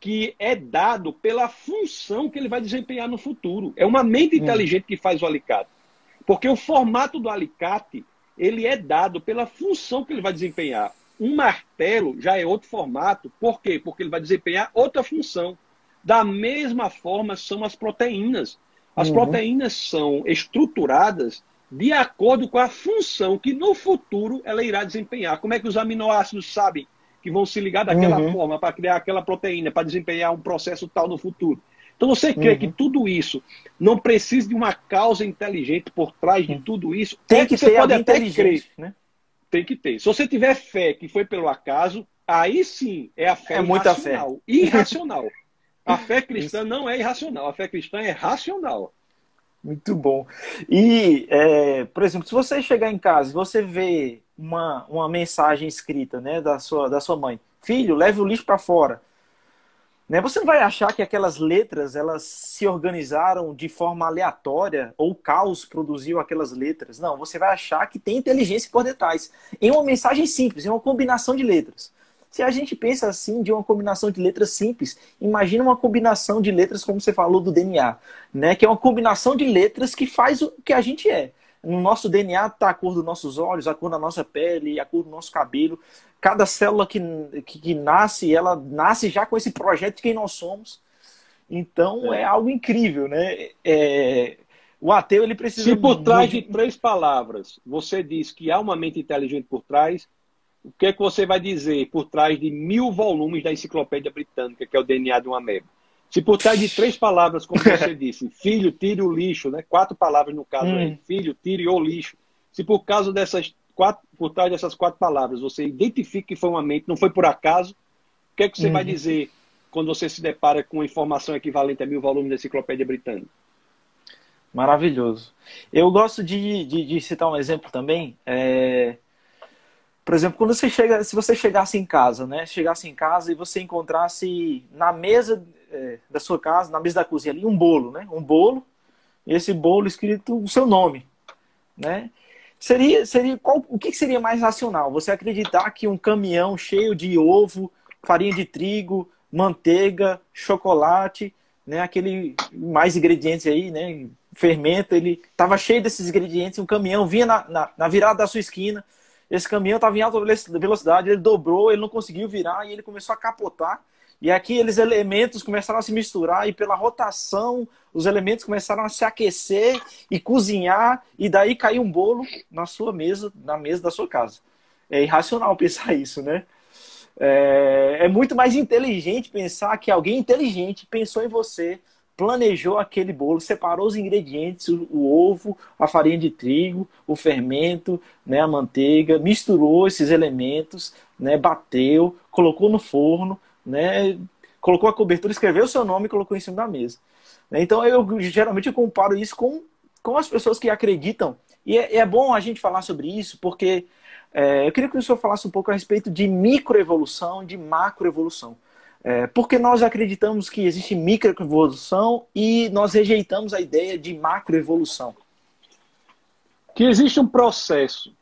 que é dado pela função que ele vai desempenhar no futuro. É uma mente hum. inteligente que faz o alicate. Porque o formato do alicate, ele é dado pela função que ele vai desempenhar. Um martelo já é outro formato. Por quê? Porque ele vai desempenhar outra função. Da mesma forma são as proteínas. As uhum. proteínas são estruturadas de acordo com a função que no futuro ela irá desempenhar. Como é que os aminoácidos sabem que vão se ligar daquela uhum. forma para criar aquela proteína, para desempenhar um processo tal no futuro. Então você crê uhum. que tudo isso não precisa de uma causa inteligente por trás de tudo isso? Tem é que, que você pode até crer. Né? Tem que ter. Se você tiver fé que foi pelo acaso, aí sim é a fé é irracional. Fé. Irracional. a fé cristã isso. não é irracional, a fé cristã é racional. Muito bom. E, é, por exemplo, se você chegar em casa e você vê uma, uma mensagem escrita né, da, sua, da sua mãe, filho, leve o lixo para fora. Né, você não vai achar que aquelas letras elas se organizaram de forma aleatória ou o caos produziu aquelas letras. Não, você vai achar que tem inteligência por detrás. Em uma mensagem simples, em uma combinação de letras. Se a gente pensa assim de uma combinação de letras simples, imagina uma combinação de letras como você falou do DNA, né? Que é uma combinação de letras que faz o que a gente é. No nosso DNA está a cor dos nossos olhos, a cor da nossa pele, a cor do nosso cabelo. Cada célula que, que, que nasce, ela nasce já com esse projeto de quem nós somos. Então é, é algo incrível, né? É, o ateu ele precisa. Se por trás de três palavras você diz que há uma mente inteligente por trás, o que é que você vai dizer por trás de mil volumes da enciclopédia britânica, que é o DNA de uma ameba? Se por trás de três palavras, como você disse, filho, tire o lixo, né? quatro palavras no caso, hum. aí, filho, tire o lixo. Se por causa dessas quatro, por trás dessas quatro palavras, você identifica que foi uma mente, não foi por acaso, o que é que você uhum. vai dizer quando você se depara com informação equivalente a mil volumes da enciclopédia britânica? Maravilhoso. Eu gosto de, de, de citar um exemplo também. É... Por exemplo, quando você chega, se você chegasse em casa, né? Chegasse em casa e você encontrasse na mesa é, da sua casa, na mesa da cozinha ali, um bolo, né? Um bolo, e esse bolo escrito o seu nome, né? Seria, seria qual, o que seria mais racional? Você acreditar que um caminhão cheio de ovo, farinha de trigo, manteiga, chocolate, né? Aquele mais ingredientes aí, né? Fermento, ele estava cheio desses ingredientes. Um caminhão vinha na, na, na virada da sua esquina. Esse caminhão estava em alta velocidade, ele dobrou, ele não conseguiu virar e ele começou a capotar. E aqui eles elementos começaram a se misturar e pela rotação os elementos começaram a se aquecer e cozinhar e daí caiu um bolo na sua mesa, na mesa da sua casa. É irracional pensar isso, né? É, é muito mais inteligente pensar que alguém inteligente pensou em você, planejou aquele bolo, separou os ingredientes, o, o, ovo, a farinha de trigo, o fermento, né, a manteiga, misturou esses elementos, né, bateu, colocou no forno, né, colocou a cobertura, escreveu o seu nome e colocou em cima da mesa. Né. Então eu geralmente eu comparo isso com, com as pessoas que acreditam. E é, é bom a gente falar sobre isso, porque é, eu queria que o senhor falasse um pouco a respeito de microevolução de macroevolução. É, porque nós acreditamos que existe microevolução e nós rejeitamos a ideia de macroevolução. Que existe um processo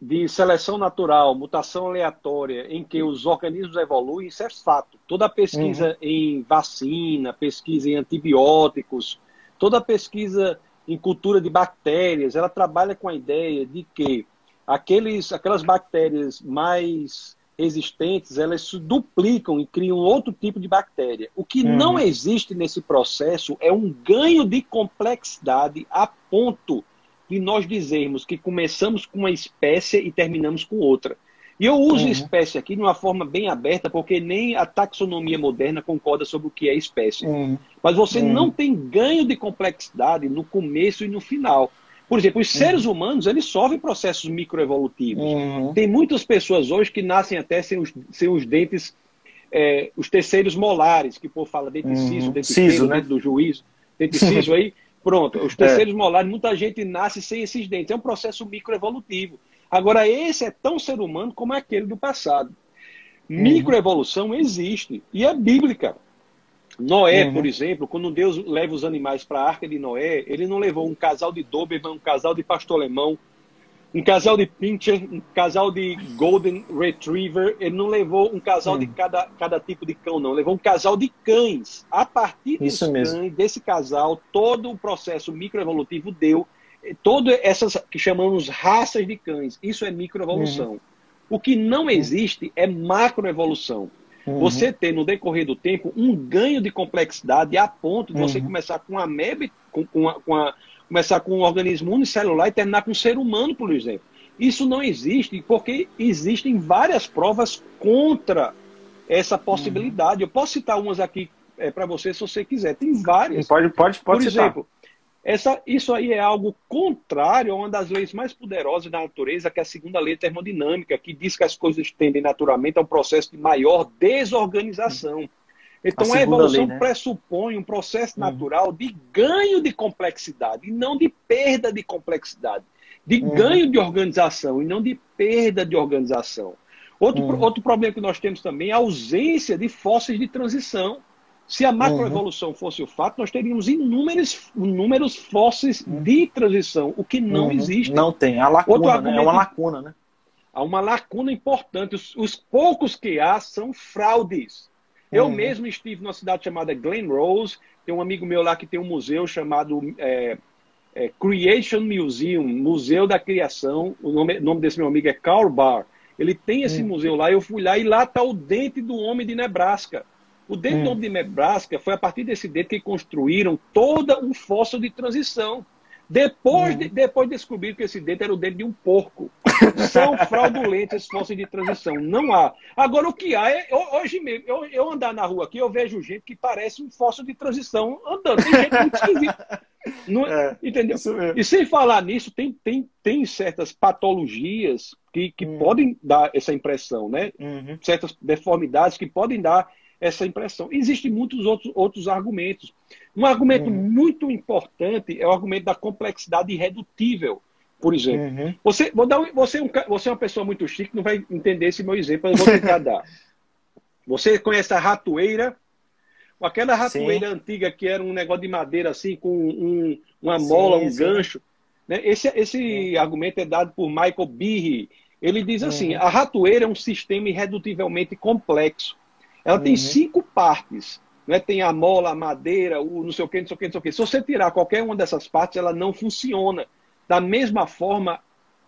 de seleção natural, mutação aleatória, em que os organismos evoluem, isso é fato. Toda pesquisa uhum. em vacina, pesquisa em antibióticos, toda pesquisa em cultura de bactérias, ela trabalha com a ideia de que aqueles, aquelas bactérias mais resistentes, elas se duplicam e criam outro tipo de bactéria. O que uhum. não existe nesse processo é um ganho de complexidade a ponto de nós dizermos que começamos com uma espécie e terminamos com outra. E eu uso uhum. espécie aqui de uma forma bem aberta, porque nem a taxonomia moderna concorda sobre o que é espécie. Uhum. Mas você uhum. não tem ganho de complexidade no começo e no final. Por exemplo, os uhum. seres humanos, eles sofrem processos microevolutivos. Uhum. Tem muitas pessoas hoje que nascem até sem os, sem os dentes, é, os terceiros molares, que por fala dente uhum. ciso, dente ciso, né? dente do juízo, dente ciso aí. Pronto, os terceiros é. molares, muita gente nasce sem esses dentes. É um processo microevolutivo. Agora, esse é tão ser humano como aquele do passado. Uhum. Microevolução existe e é bíblica. Noé, uhum. por exemplo, quando Deus leva os animais para a arca de Noé, ele não levou um casal de Doberman, um casal de pastor alemão, um casal de Pinscher, um casal de Golden Retriever, ele não levou um casal uhum. de cada, cada tipo de cão, não. Levou um casal de cães. A partir dos cães, desse casal, todo o processo microevolutivo deu todas essas que chamamos raças de cães. Isso é microevolução. Uhum. O que não uhum. existe é macroevolução. Uhum. Você ter, no decorrer do tempo, um ganho de complexidade a ponto de uhum. você começar com a MEB, com, com, a, com a, começar com um organismo unicelular e terminar com um ser humano, por exemplo. Isso não existe porque existem várias provas contra essa possibilidade. Uhum. Eu posso citar umas aqui é, para você se você quiser. Tem várias. Pode, pode, pode por citar. exemplo, essa, isso aí é algo contrário a uma das leis mais poderosas da natureza, que é a segunda lei termodinâmica, que diz que as coisas tendem naturalmente a um processo de maior desorganização. Então a, a evolução lei, né? pressupõe um processo uhum. natural de ganho de complexidade e não de perda de complexidade, de uhum. ganho de organização e não de perda de organização. Outro, uhum. outro problema que nós temos também é a ausência de fósseis de transição. Se a macroevolução uhum. fosse o fato, nós teríamos inúmeros, inúmeros fósseis uhum. de transição, o que não uhum. existe. Não tem, a lacuna, né? é uma lacuna, né? Há uma lacuna importante. Os, os poucos que há são fraudes. Eu uhum. mesmo estive numa cidade chamada Glen Rose, tem um amigo meu lá que tem um museu chamado é, é, Creation Museum, Museu da Criação. O nome, nome desse meu amigo é Carl Barr. Ele tem esse uhum. museu lá, eu fui lá e lá está o dente do homem de Nebraska. O dente hum. de Nebraska foi a partir desse dente que construíram todo um fóssil de transição. Depois, hum. de, depois descobriram que esse dente era o dente de um porco. São fraudulentos esses fósseis de transição. Não há. Agora, o que há é. Hoje mesmo, eu, eu andar na rua aqui, eu vejo gente que parece um fóssil de transição andando. Tem gente muito esquisita. Não, é, entendeu? E sem falar nisso, tem, tem, tem certas patologias que, que hum. podem dar essa impressão, né? Uhum. Certas deformidades que podem dar essa impressão. Existem muitos outros, outros argumentos. Um argumento uhum. muito importante é o argumento da complexidade irredutível. Por exemplo, uhum. você, vou dar, você, é um, você é uma pessoa muito chique, não vai entender esse meu exemplo, eu vou tentar dar. Você conhece a ratoeira? Aquela ratoeira sim. antiga que era um negócio de madeira assim, com um, uma mola, sim, um sim. gancho. Né? Esse, esse argumento é dado por Michael Behe. Ele diz assim: uhum. a ratoeira é um sistema irredutivelmente complexo. Ela uhum. tem cinco partes. Né? Tem a mola, a madeira, o não sei o que, não sei o que, não sei o que. Se você tirar qualquer uma dessas partes, ela não funciona. Da mesma forma,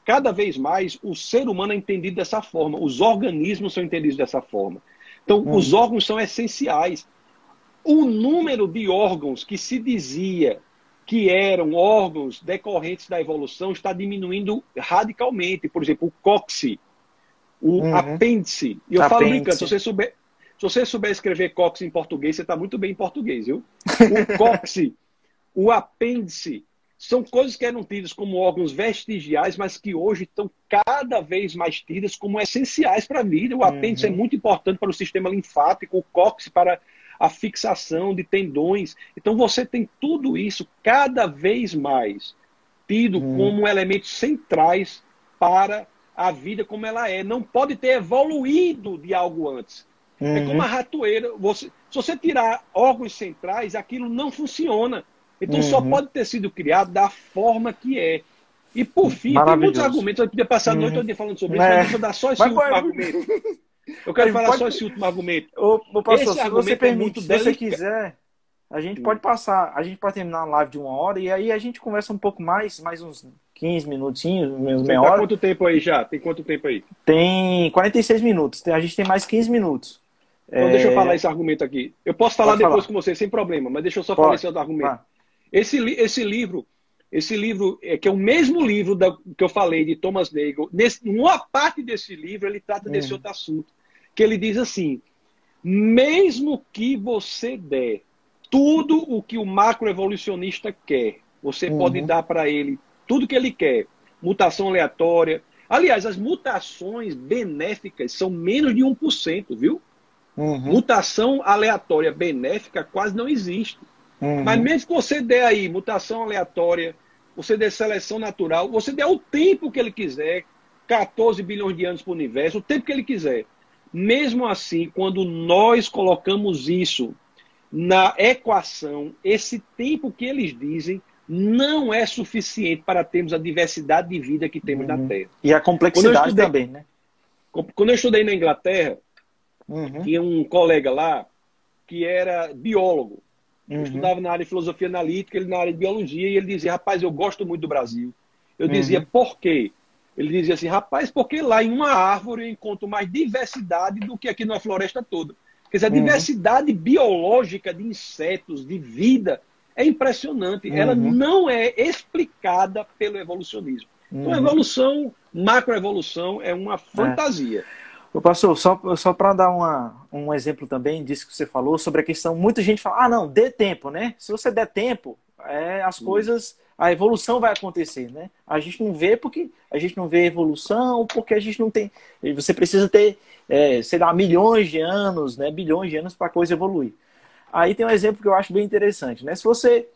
cada vez mais o ser humano é entendido dessa forma. Os organismos são entendidos dessa forma. Então, uhum. os órgãos são essenciais. O número de órgãos que se dizia que eram órgãos decorrentes da evolução está diminuindo radicalmente. Por exemplo, o cóccix, o uhum. apêndice. E eu apêndice. falo brincando, se você souber, Se você souber escrever cóccix em português, você está muito bem em português, viu? O cóccix, o apêndice, são coisas que eram tidas como órgãos vestigiais, mas que hoje estão cada vez mais tidas como essenciais para a vida. O apêndice é uhum. é muito importante para o sistema linfático, o cóccix para a fixação de tendões. Então você tem tudo isso cada vez mais tido uhum. como elementos centrais para a vida como ela é. Não pode ter evoluído de algo antes. Uhum. É como a ratoeira. Você, se você tirar órgãos centrais, aquilo não funciona. Então uhum. só pode ter sido criado da forma que é. E por fim, tem muitos argumentos. Eu podia passar a noite uhum. falando sobre isso, é. mas eu vou dar só esse mas último argumento. Eu quero falar pode... só esse último argumento. Ô, ô pastor, esse se você permite, é se você quiser, a gente pode passar, a gente pode terminar a live de uma hora e aí a gente conversa um pouco mais, mais uns 15 minutinhos, meia tá hora. quanto tempo aí já? Tem quanto tempo aí? Tem 46 minutos. A gente tem mais 15 minutos. Então é... deixa eu falar esse argumento aqui. Eu posso falar pode depois falar. com você sem problema, mas deixa eu só pode. falar esse outro argumento. Esse, esse livro, esse livro, é, que é o mesmo livro da, que eu falei de Thomas Nagel, nesse, uma parte desse livro ele trata desse uhum. outro assunto, que ele diz assim, mesmo que você der tudo o que o macroevolucionista quer, você uhum. pode dar para ele tudo que ele quer, mutação aleatória. Aliás, as mutações benéficas são menos de 1%, viu? Uhum. Mutação aleatória benéfica quase não existe. Uhum. Mas mesmo que você der aí mutação aleatória, você der seleção natural, você der o tempo que ele quiser, 14 bilhões de anos para o universo, o tempo que ele quiser. Mesmo assim, quando nós colocamos isso na equação, esse tempo que eles dizem não é suficiente para termos a diversidade de vida que temos uhum. na Terra. E a complexidade estudei, também, né? Quando eu estudei na Inglaterra, uhum. tinha um colega lá que era biólogo. Uhum. Estudava na área de filosofia analítica, ele na área de biologia, e ele dizia, rapaz, eu gosto muito do Brasil. Eu uhum. dizia, por quê? Ele dizia assim, rapaz, porque lá em uma árvore eu encontro mais diversidade do que aqui na floresta toda. Quer dizer, a uhum. diversidade biológica de insetos, de vida, é impressionante. Uhum. Ela não é explicada pelo evolucionismo. Então, a uhum. evolução, macroevolução, é uma fantasia. É. O pastor, só, só para dar uma, um exemplo também disso que você falou, sobre a questão, muita gente fala, ah, não, dê tempo, né? Se você der tempo, é, as coisas, a evolução vai acontecer, né? A gente não vê porque a gente não vê evolução, porque a gente não tem. Você precisa ter, é, sei lá, milhões de anos, né? Bilhões de anos para a coisa evoluir. Aí tem um exemplo que eu acho bem interessante, né? Se você,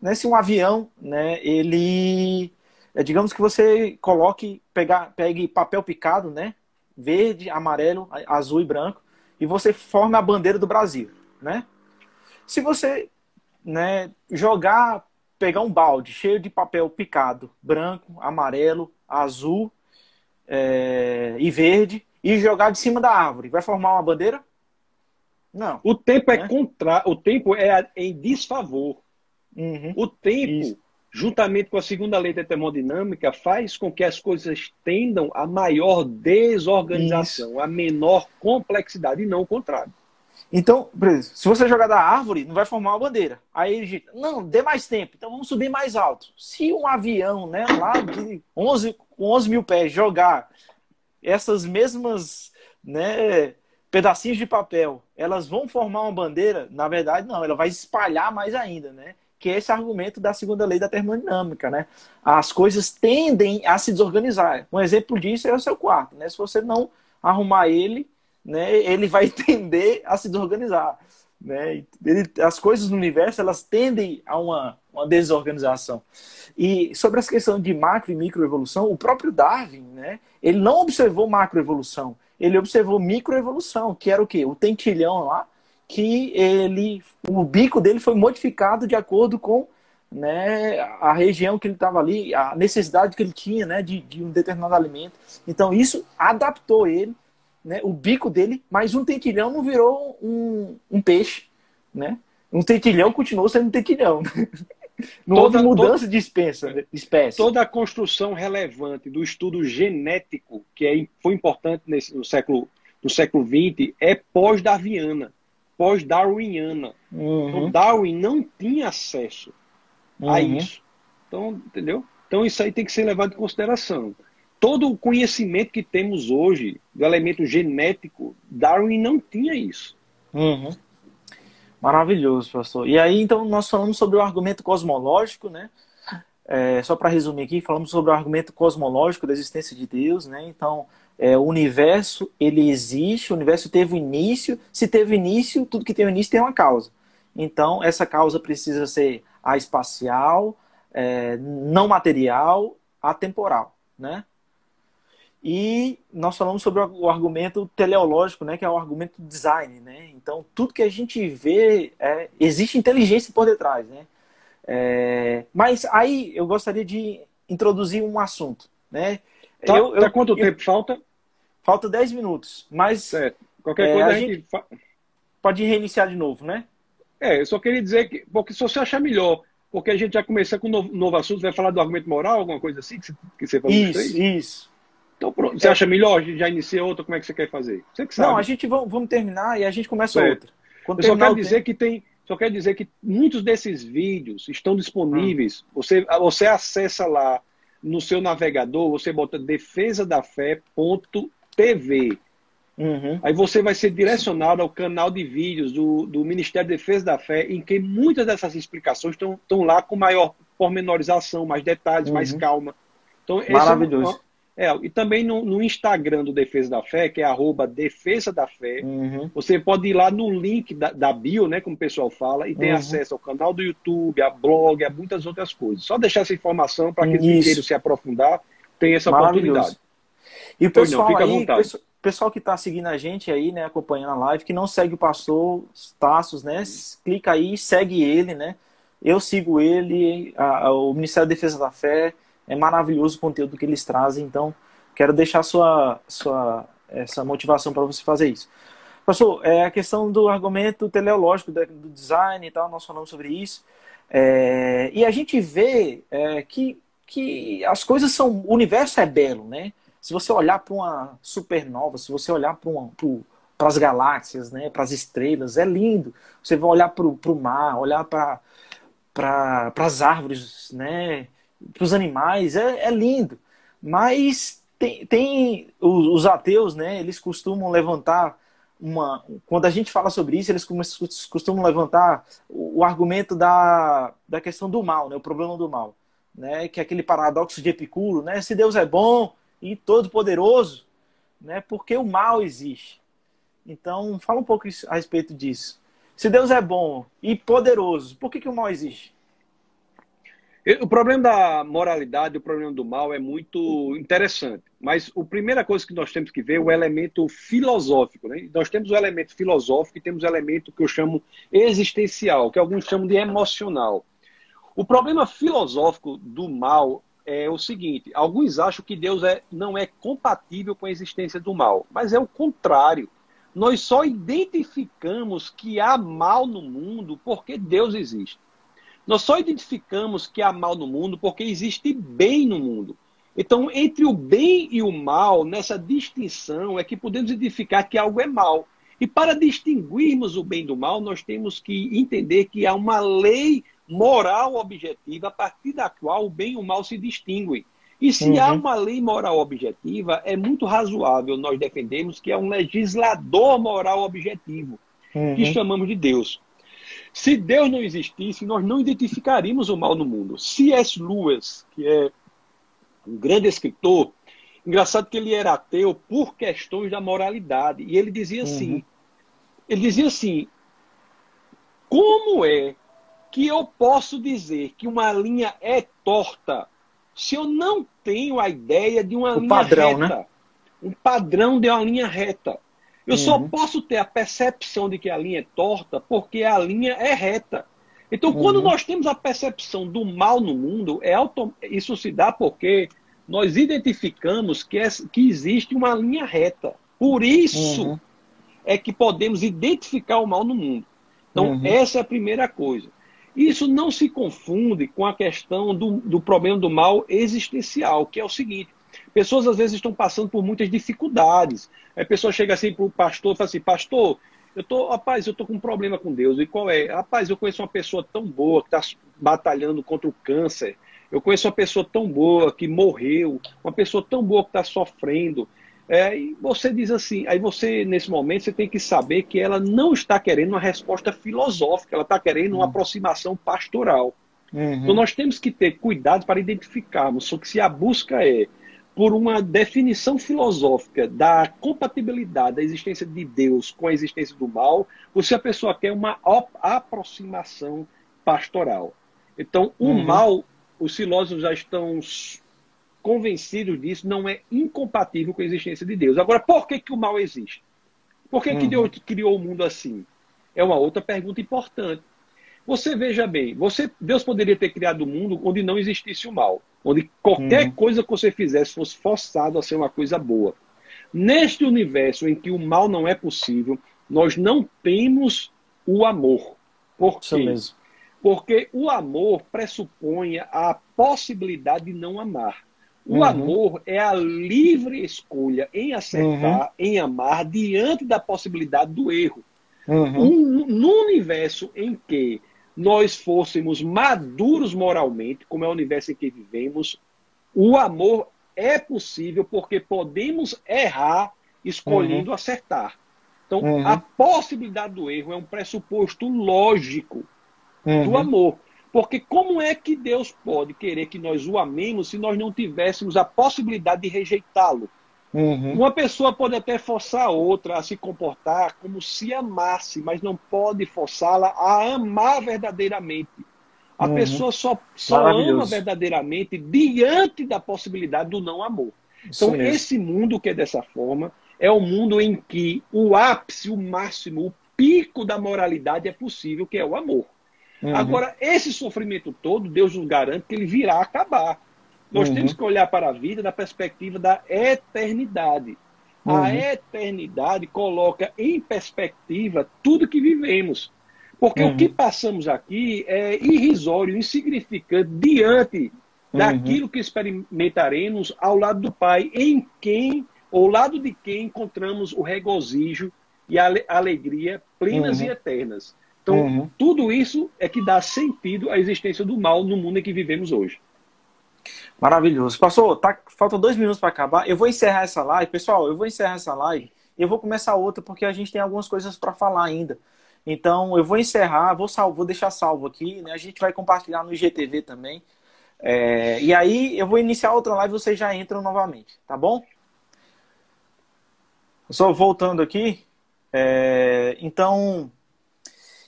né, se um avião, né, ele, é, digamos que você coloque, pegar, pegue papel picado, né? Verde, amarelo, azul e branco, e você forma a bandeira do Brasil, né? Se você né, jogar, pegar um balde cheio de papel picado, branco, amarelo, azul é, e verde, e jogar de cima da árvore, vai formar uma bandeira? Não. O tempo é né? contra, o tempo é em desfavor. Uhum. O tempo Isso juntamente com a segunda lei da termodinâmica, faz com que as coisas tendam a maior desorganização, Isso. a menor complexidade, e não o contrário. Então, se você jogar da árvore, não vai formar uma bandeira. Aí ele diz, não, dê mais tempo, então vamos subir mais alto. Se um avião, né, lá de 11, 11 mil pés, jogar essas mesmas né, pedacinhos de papel, elas vão formar uma bandeira? Na verdade, não, ela vai espalhar mais ainda, né? Que é esse argumento da segunda lei da termodinâmica, né? As coisas tendem a se desorganizar. Um exemplo disso é o seu quarto, né? Se você não arrumar ele, né, ele vai tender a se desorganizar, né? Ele, as coisas no universo, elas tendem a uma, uma desorganização. E sobre essa questão de macro e microevolução, o próprio Darwin, né, ele não observou macroevolução, ele observou microevolução, que era o quê? O tentilhão lá, que ele, o bico dele foi modificado de acordo com né, a região que ele estava ali, a necessidade que ele tinha né, de, de, um determinado alimento. Então isso adaptou ele, né, o bico dele, mas um tentilhão não virou um, um peixe. Né? Um tentilhão continuou sendo um tentilhão. Não toda, houve mudança toda, de espécie, espécie. Toda a construção relevante do estudo genético, que é, foi importante nesse, no, século, no século XX, é pós-darwiana pós-darwiniana. Uhum. Então, Darwin não tinha acesso uhum. a isso. Então, entendeu? Então, isso aí tem que ser levado em consideração. Todo o conhecimento que temos hoje do elemento genético, Darwin não tinha isso. Uhum. Maravilhoso, pastor. E aí, então, nós falamos sobre o argumento cosmológico, né? É, só para resumir aqui, falamos sobre o argumento cosmológico da existência de Deus, né? Então, é, o universo, ele existe, o universo teve início. Se teve início, tudo que tem início tem uma causa. Então, essa causa precisa ser a espacial, é, não material, atemporal, né? E nós falamos sobre o argumento teleológico, né, que é o argumento design, né? Então, tudo que a gente vê, é, existe inteligência por detrás, né? É, mas aí eu gostaria de introduzir um assunto, né? Tá, eu, tá quanto eu, tempo falta? Falta 10 minutos, mas... Certo. Qualquer é, coisa a gente... Pode reiniciar de novo, né? É, eu só queria dizer que, porque se você achar melhor, porque a gente já começou com um novo, novo assunto, vai falar do argumento moral, alguma coisa assim que você, que você falou? Isso, isso. Então, pronto. Você é. acha melhor? A gente já inicia outra, como é que você quer fazer? Você que sabe. Não, a gente vamos, vamos terminar e a gente começa certo. outra. Quando eu só quero dizer tempo... que tem. Só quero dizer que muitos desses vídeos estão disponíveis. Hum. Você, você acessa lá no seu navegador, você bota defesadafé.tv. Uhum. Aí você vai ser direcionado ao canal de vídeos do, do Ministério da Defesa da Fé, em que muitas dessas explicações estão, lá com maior pormenorização, mais detalhes, uhum. mais calma. Então, Maravilhoso. É, é, e também no, no, Instagram do Defesa da Fé, que é arroba Defesa da Fé, uhum. você pode ir lá no link da, da, bio, né, como o pessoal fala, e tem uhum. acesso ao canal do YouTube, a blog, a muitas outras coisas. Só deixar essa informação para que queiram se aprofundar, tem essa oportunidade. E o pessoal não, aí, pessoal que está seguindo a gente aí, né, acompanhando a live, que não segue o pastor Tassos, né, clica aí, segue ele, né. Eu sigo ele, a, a, o Ministério da Defesa da Fé, é maravilhoso o conteúdo que eles trazem, então quero deixar sua, sua essa motivação para você fazer isso. Pastor, é a questão do argumento teleológico do design e tal, nós falamos sobre isso. É, e a gente vê é, que, que as coisas são. O universo é belo, né? Se você olhar para uma supernova, se você olhar para as galáxias, né, para as estrelas, é lindo. Você vai olhar para o mar, olhar para pra, as árvores, né, para os animais, é, é lindo. Mas tem, tem os, os, ateus, né, eles costumam levantar uma. Quando a gente fala sobre isso, eles costumam levantar o, o argumento da, da questão do mal, né, o problema do mal. Né, que é aquele paradoxo de Epicuro, né? Se Deus é bom, e todo-poderoso, né? Porque o mal existe. Então, fala um pouco a respeito disso. Se Deus é bom e poderoso, por que, que o mal existe? O problema da moralidade, o problema do mal é muito interessante. Mas a primeira coisa que nós temos que ver é o elemento filosófico. Né? Nós temos o elemento filosófico e temos o elemento que eu chamo existencial, que alguns chamam de emocional. O problema filosófico do mal é o seguinte: alguns acham que Deus é, não é compatível com a existência do mal, mas é o contrário. Nós só identificamos que há mal no mundo porque Deus existe. Nós só identificamos que há mal no mundo porque existe bem no mundo. Então, entre o bem e o mal, nessa distinção, é que podemos identificar que algo é mal. E para distinguirmos o bem do mal, nós temos que entender que há uma lei moral objetiva a partir da qual o bem e o mal se distinguem. E se uhum. há uma lei moral objetiva, é muito razoável nós defendemos que é um legislador moral objetivo, uhum. que chamamos de Deus. Se Deus não existisse, nós não identificaríamos o mal no mundo. C.S. Lewis, que é um grande escritor, engraçado que ele era ateu por questões da moralidade. E ele dizia assim: uhum. ele dizia assim, como é que eu posso dizer que uma linha é torta se eu não tenho a ideia de uma o linha padrão, reta? Né? Um padrão de uma linha reta. Eu uhum. só posso ter a percepção de que a linha é torta porque a linha é reta. Então, uhum. quando nós temos a percepção do mal no mundo, é auto... isso se dá porque nós identificamos que, é... que existe uma linha reta. Por isso uhum. é que podemos identificar o mal no mundo. Então, uhum. essa é a primeira coisa. Isso não se confunde com a questão do, do problema do mal existencial, que é o seguinte: pessoas às vezes estão passando por muitas dificuldades. A pessoa chega assim para o pastor e fala assim: Pastor, eu tô, rapaz, eu tô com um problema com Deus. E qual é? Rapaz, eu conheço uma pessoa tão boa que está batalhando contra o câncer. Eu conheço uma pessoa tão boa que morreu, uma pessoa tão boa que está sofrendo. É, e você diz assim, aí você, nesse momento, você tem que saber que ela não está querendo uma resposta filosófica, ela está querendo uma uhum. aproximação pastoral. Uhum. Então nós temos que ter cuidado para identificarmos só que se a busca é por uma definição filosófica da compatibilidade da existência de Deus com a existência do mal, ou se a pessoa quer uma aproximação pastoral. Então, o uhum. mal, os filósofos já estão convencidos disso, não é incompatível com a existência de Deus. Agora, por que, que o mal existe? Por que, uhum. que Deus criou o mundo assim? É uma outra pergunta importante. Você veja bem, você, Deus poderia ter criado um mundo onde não existisse o mal, onde qualquer uhum. coisa que você fizesse fosse forçado a ser uma coisa boa. Neste universo em que o mal não é possível, nós não temos o amor. Por quê? Mesmo. Porque o amor pressupõe a possibilidade de não amar. O uhum. amor é a livre escolha em acertar, uhum. em amar, diante da possibilidade do erro. Uhum. Um, no universo em que nós fôssemos maduros moralmente, como é o universo em que vivemos, o amor é possível porque podemos errar escolhendo uhum. acertar. Então, uhum. a possibilidade do erro é um pressuposto lógico uhum. do amor. Porque como é que Deus pode querer que nós o amemos se nós não tivéssemos a possibilidade de rejeitá-lo? Uhum. Uma pessoa pode até forçar a outra a se comportar como se amasse, mas não pode forçá-la a amar verdadeiramente. A uhum. pessoa só, só ama verdadeiramente diante da possibilidade do não amor. Então, esse mundo que é dessa forma é o um mundo em que o ápice, o máximo, o pico da moralidade é possível, que é o amor. Uhum. Agora, esse sofrimento todo, Deus nos garante que ele virá acabar. Nós uhum. temos que olhar para a vida da perspectiva da eternidade. Uhum. A eternidade coloca em perspectiva tudo que vivemos. Porque uhum. o que passamos aqui é irrisório, insignificante diante uhum. daquilo que experimentaremos ao lado do Pai, em quem, ao lado de quem encontramos o regozijo e a alegria plenas e uhum. eternas. Então, uhum. tudo isso é que dá sentido à existência do mal no mundo em que vivemos hoje. Maravilhoso. Passou, tá, faltam dois minutos para acabar. Eu vou encerrar essa live. Pessoal, eu vou encerrar essa live e eu vou começar outra porque a gente tem algumas coisas para falar ainda. Então, eu vou encerrar, vou, salvo, vou deixar salvo aqui, né? A gente vai compartilhar no IGTV também. É, e aí, eu vou iniciar outra live e vocês já entram novamente, tá bom? Só voltando aqui. É, então,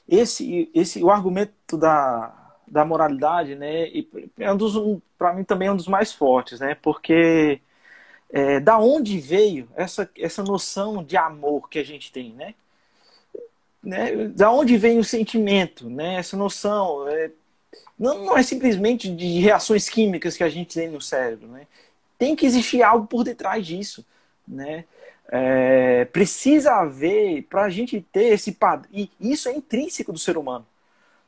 esse, esse, o argumento da, da moralidade, né? E é um dos, um, para mim também é um dos mais fortes, né? Porque é, da onde veio essa, essa noção de amor que a gente tem, né? né? Da onde vem o sentimento, né? Essa noção é, não, não é simplesmente de reações químicas que a gente tem no cérebro, né? Tem que existir algo por detrás disso, né? É, precisa haver para a gente ter esse padrão e isso é intrínseco do ser humano,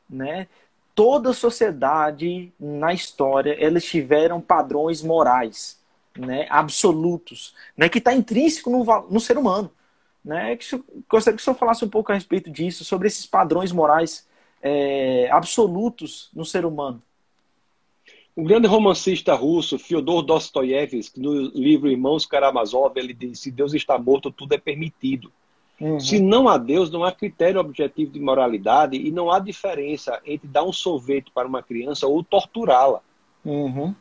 né? toda sociedade na história elas tiveram padrões morais, né, absolutos, né, que está intrínseco no, no, ser humano, né? Gostaria que o senhor falasse um pouco a respeito disso, sobre esses padrões morais é, absolutos no ser humano. O grande romancista russo Fyodor Dostoiévski, no livro Irmãos Karamazov, ele disse: "Se Deus está morto, tudo é permitido". Uhum. Se não há Deus, não há critério objetivo de moralidade e não há diferença entre dar um sorvete para uma criança ou torturá-la. Uhum.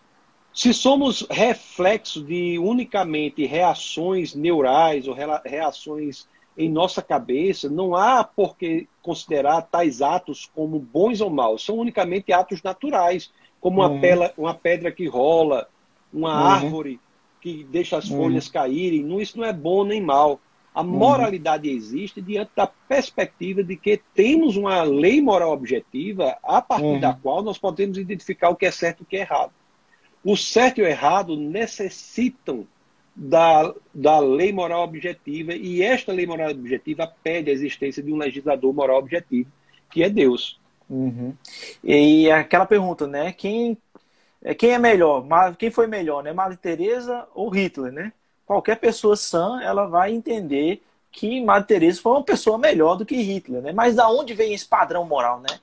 Se somos reflexo de unicamente reações neurais ou reações em nossa cabeça, não há por que considerar tais atos como bons ou maus. São unicamente atos naturais, como uma, uhum. pela, uma pedra que rola, uma uhum. árvore que deixa as folhas uhum. caírem. Não, isso não é bom nem mal. A uhum. moralidade existe diante da perspectiva de que temos uma lei moral objetiva a partir uhum. da qual nós podemos identificar o que é certo e o que é errado. O certo e o errado necessitam da, da lei moral objetiva e esta lei moral objetiva pede a existência de um legislador moral objetivo, que é Deus. Uhum. E aquela pergunta, né? Quem, quem é melhor? Quem foi melhor, né? Madre Teresa ou Hitler, né? qualquer pessoa sã ela vai entender que Madre Teresa foi uma pessoa melhor do que Hitler, né? Mas da onde vem esse padrão moral, né?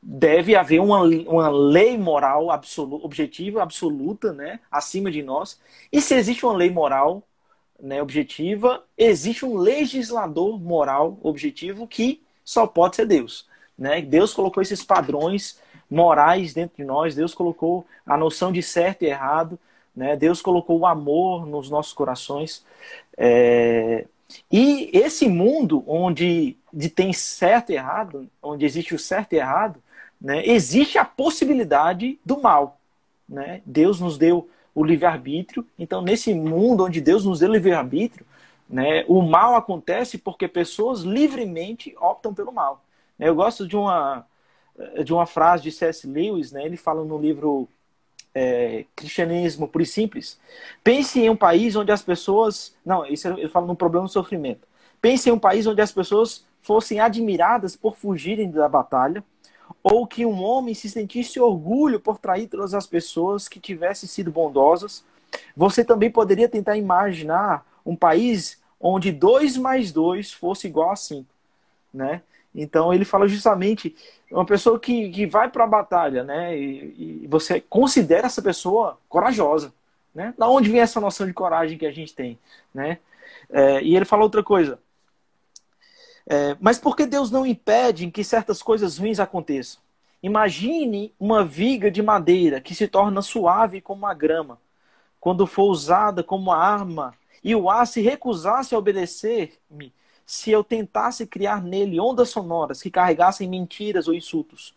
Deve haver uma, uma lei moral absolu, objetiva, absoluta, né? Acima de nós. E se existe uma lei moral né, objetiva, existe um legislador moral objetivo que só pode ser Deus. Né? Deus colocou esses padrões morais dentro de nós, Deus colocou a noção de certo e errado, né? Deus colocou o amor nos nossos corações. É... E esse mundo onde de tem certo e errado, onde existe o certo e errado, né? existe a possibilidade do mal. Né? Deus nos deu o livre-arbítrio, então nesse mundo onde Deus nos deu o livre-arbítrio, né, o mal acontece porque pessoas livremente optam pelo mal. Eu gosto de uma, de uma frase de C.S. Lewis, né, ele fala no livro é, Cristianismo Puro e Simples. Pense em um país onde as pessoas. Não, isso ele fala no problema do sofrimento. Pense em um país onde as pessoas fossem admiradas por fugirem da batalha, ou que um homem se sentisse orgulho por trair todas as pessoas que tivessem sido bondosas. Você também poderia tentar imaginar um país onde 2 mais 2 fosse igual a 5, né? Então ele fala justamente uma pessoa que, que vai para a batalha, né? E, e, você considera essa pessoa corajosa, né? Da onde vem essa noção de coragem que a gente tem, né? É, e ele fala outra coisa. É, mas por que Deus não impede que certas coisas ruins aconteçam? Imagine uma viga de madeira que se torna suave como a grama, quando for usada como arma, e o ar se recusasse a obedecer-me, se eu tentasse criar nele ondas sonoras que carregassem mentiras ou insultos.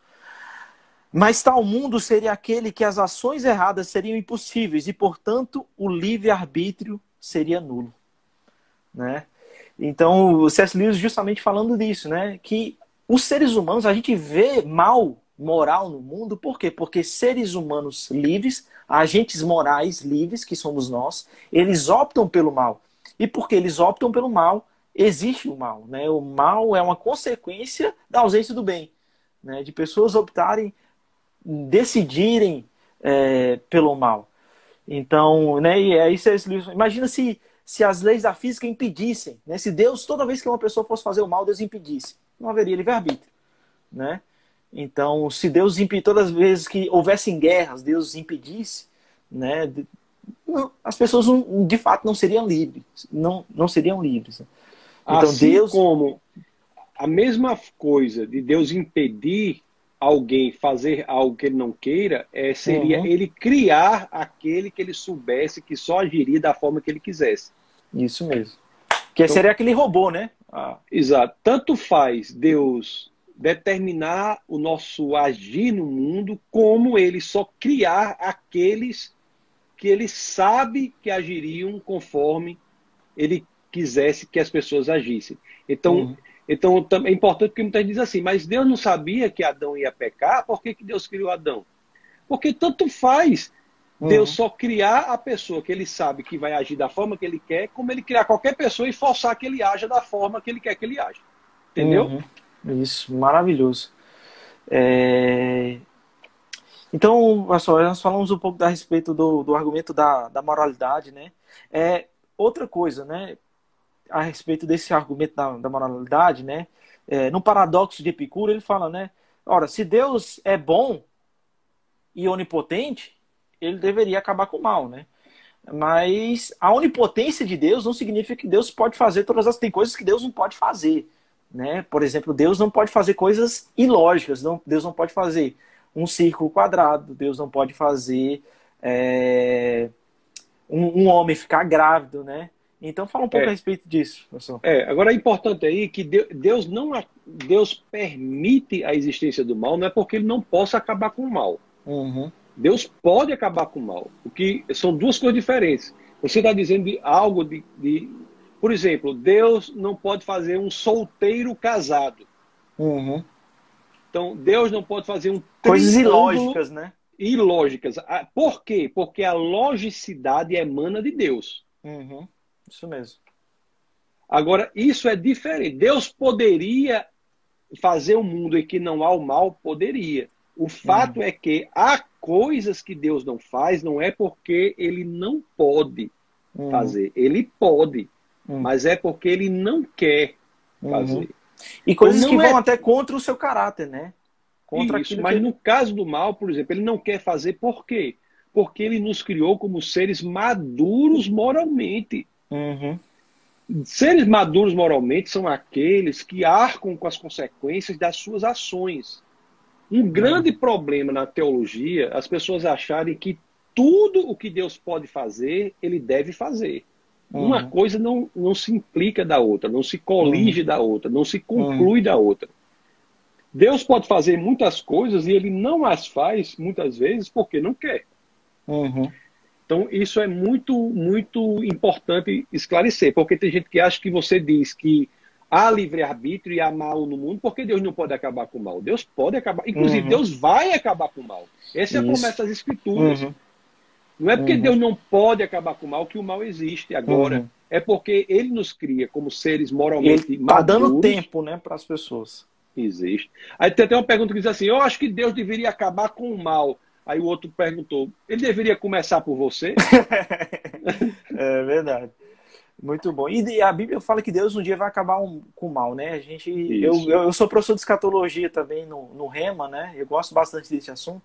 Mas tal mundo seria aquele que as ações erradas seriam impossíveis e, portanto, o livre-arbítrio seria nulo. Né? Então, o C.S. Lewis justamente falando disso, né? Que os seres humanos, a gente vê mal moral no mundo, por quê? Porque seres humanos livres, agentes morais livres, que somos nós, eles optam pelo mal. E porque eles optam pelo mal, existe o mal. Né? O mal é uma consequência da ausência do bem. Né? De pessoas optarem, decidirem é, pelo mal. Então, né, e é isso. Imagina se se as leis da física impedissem, né? se Deus, toda vez que uma pessoa fosse fazer o mal, Deus impedisse, não haveria livre-arbítrio. Né? Então, se Deus impedisse, todas as vezes que houvessem guerras, Deus impedisse, né? As pessoas de fato não seriam livres, não, não seriam livres. Então, assim Deus... como a mesma coisa de Deus impedir alguém fazer algo que ele não queira, é, seria uhum. ele criar aquele que ele soubesse que só agiria da forma que ele quisesse. Isso mesmo. Que então, seria aquele robô, né? Ah. Exato. Tanto faz Deus determinar o nosso agir no mundo, como ele só criar aqueles que ele sabe que agiriam conforme ele quisesse que as pessoas agissem. Então, uhum. Então é importante porque muita gente diz assim, mas Deus não sabia que Adão ia pecar, por que, que Deus criou Adão? Porque tanto faz uhum. Deus só criar a pessoa que ele sabe que vai agir da forma que ele quer, como ele criar qualquer pessoa e forçar que ele haja da forma que ele quer que ele haja. Entendeu? Uhum. Isso, maravilhoso. É... Então, pessoal, nós falamos um pouco a respeito do, do argumento da, da moralidade, né? É, outra coisa, né? A respeito desse argumento da, da moralidade, né? É, no paradoxo de Epicuro, ele fala, né? Ora, se Deus é bom e onipotente, ele deveria acabar com o mal, né? Mas a onipotência de Deus não significa que Deus pode fazer todas as tem coisas que Deus não pode fazer, né? Por exemplo, Deus não pode fazer coisas ilógicas, não, Deus não pode fazer um círculo quadrado, Deus não pode fazer é, um, um homem ficar grávido, né? Então fala um pouco é, a respeito disso, professor. É, agora é importante aí que Deus não Deus permite a existência do mal, não é porque ele não possa acabar com o mal. Uhum. Deus pode acabar com o mal, o que são duas coisas diferentes. Você está dizendo de algo de, de, por exemplo, Deus não pode fazer um solteiro casado. Uhum. Então Deus não pode fazer um coisas ilógicas, né? Ilógicas. Ah, por quê? Porque a logicidade emana de Deus. Uhum. Isso mesmo. Agora, isso é diferente. Deus poderia fazer um mundo em que não há o mal? Poderia. O fato uhum. é que há coisas que Deus não faz, não é porque ele não pode uhum. fazer. Ele pode, uhum. mas é porque ele não quer fazer. E coisas então, que vão é... até contra o seu caráter, né? Contra Isso, mas que... no caso do mal, por exemplo, ele não quer fazer por quê? Porque ele nos criou como seres maduros moralmente. Uhum. Seres maduros moralmente são aqueles que arcam com as consequências das suas ações. Um grande uhum. problema na teologia, as pessoas acharem que tudo o que Deus pode fazer, ele deve fazer. Uhum. Uma coisa não, não se implica da outra, não se colige uhum. da outra, não se conclui da outra. Deus pode fazer muitas coisas e ele não as faz muitas vezes porque não quer. Uhum. Então, isso é muito, muito importante esclarecer, porque tem gente que acha que você diz que há livre-arbítrio e há mal no mundo, porque Deus não pode acabar com o mal. Deus pode acabar, inclusive, uhum. Deus vai acabar com o mal. Essa é a promessa das Escrituras. Uhum. Não é porque uhum. Deus não pode acabar com o mal que o mal existe agora. Uhum. É porque ele nos cria como seres moralmente ele Está dando tempo né, para as pessoas. Existe. Aí tem até uma pergunta que diz assim: Eu acho que Deus deveria acabar com o mal. Aí o outro perguntou: Ele deveria começar por você? é verdade. Muito bom. E a Bíblia fala que Deus um dia vai acabar um, com o mal, né? A gente, eu, eu, sou professor de escatologia também no, no Rema, né? Eu gosto bastante desse assunto.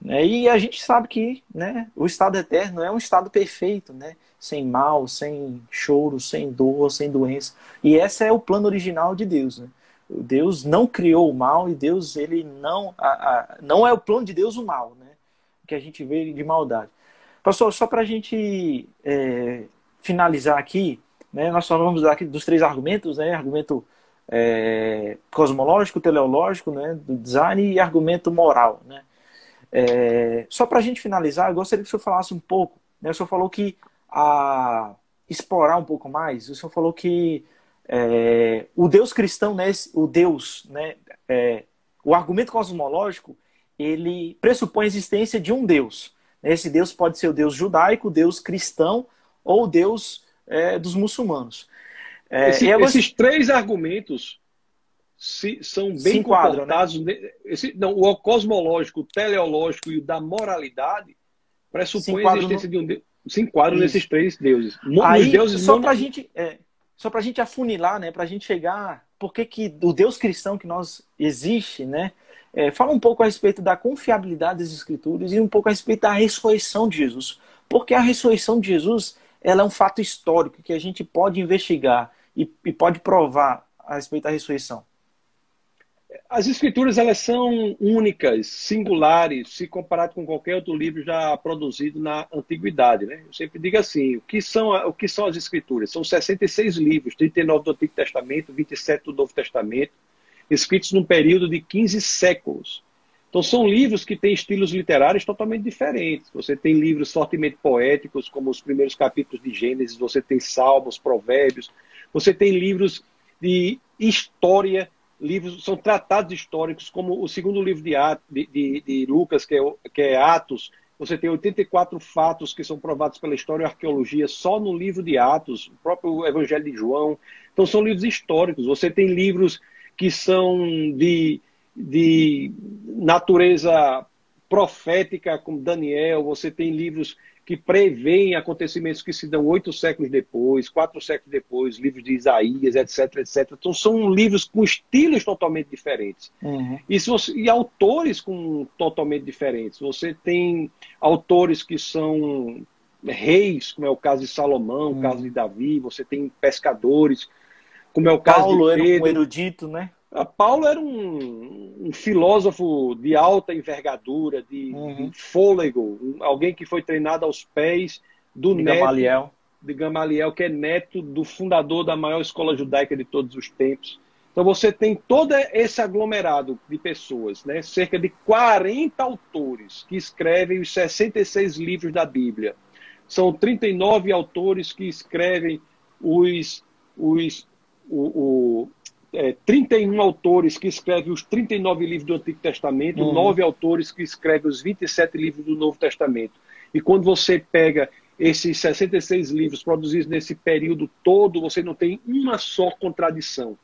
Né? E a gente sabe que né, o estado eterno é um estado perfeito, né? Sem mal, sem choro, sem dor, sem doença. E esse é o plano original de Deus, né? Deus não criou o mal e Deus ele não a, a, não é o plano de Deus o mal, né? Que a gente vê de maldade. Pastor, só para a gente é, finalizar aqui, né? Nós falamos aqui dos três argumentos, né? Argumento é, cosmológico, teleológico, né? Do design e argumento moral, né? É, só para a gente finalizar, eu gostaria que o senhor falasse um pouco. Né? O senhor falou que a explorar um pouco mais. O senhor falou que é, o Deus cristão, né, o Deus, né, é, o argumento cosmológico, ele pressupõe a existência de um Deus. Esse Deus pode ser o Deus judaico, o Deus cristão ou o Deus é, dos muçulmanos. É, Esse, esses três argumentos se, são bem se enquadram, né? comportados. Né? Esse, não, o cosmológico, o teleológico e o da moralidade pressupõe a existência no... de um Deus. Se enquadram Isso. nesses três deuses. Aí, deuses só para a gente. É, só para a gente afunilar, né, para a gente chegar, por que, que o Deus cristão que nós existe, né, é, fala um pouco a respeito da confiabilidade das Escrituras e um pouco a respeito da ressurreição de Jesus. Porque a ressurreição de Jesus ela é um fato histórico que a gente pode investigar e, e pode provar a respeito da ressurreição. As escrituras elas são únicas, singulares, se comparado com qualquer outro livro já produzido na antiguidade, né? Eu sempre digo assim, o que são o que são as escrituras? São 66 livros, 39 do Antigo Testamento, 27 do Novo Testamento, escritos num período de 15 séculos. Então são livros que têm estilos literários totalmente diferentes. Você tem livros fortemente poéticos, como os primeiros capítulos de Gênesis, você tem Salmos, Provérbios, você tem livros de história livros, são tratados históricos, como o segundo livro de, de, de, de Lucas, que é, que é Atos, você tem 84 fatos que são provados pela história e arqueologia só no livro de Atos, o próprio Evangelho de João. Então, são livros históricos. Você tem livros que são de, de natureza profética, como Daniel. Você tem livros que preveem acontecimentos que se dão oito séculos depois, quatro séculos depois, livros de Isaías, etc, etc. Então são livros com estilos totalmente diferentes. Uhum. E, você, e, autores com totalmente diferentes. Você tem autores que são reis, como é o caso de Salomão, uhum. o caso de Davi, você tem pescadores, como é o caso Paulo de Pedro. era um erudito, né? Paulo era um, um, filósofo de alta envergadura, de, uhum. de fôlego, um, alguém que foi treinado aos pés do de neto Gamaliel. de Gamaliel, que é neto do fundador da maior escola judaica de todos os tempos. Então você tem todo esse aglomerado de pessoas, né? cerca de 40 autores que escrevem os 66 livros da Bíblia. São 39 autores que escrevem os, os, o, o é, 31 autores que escrevem os 39 livros do Antigo Testamento, uhum. 9 autores que escrevem os 27 livros do Novo Testamento. E quando você pega esses 66 livros produzidos nesse período todo, você não tem uma só contradição.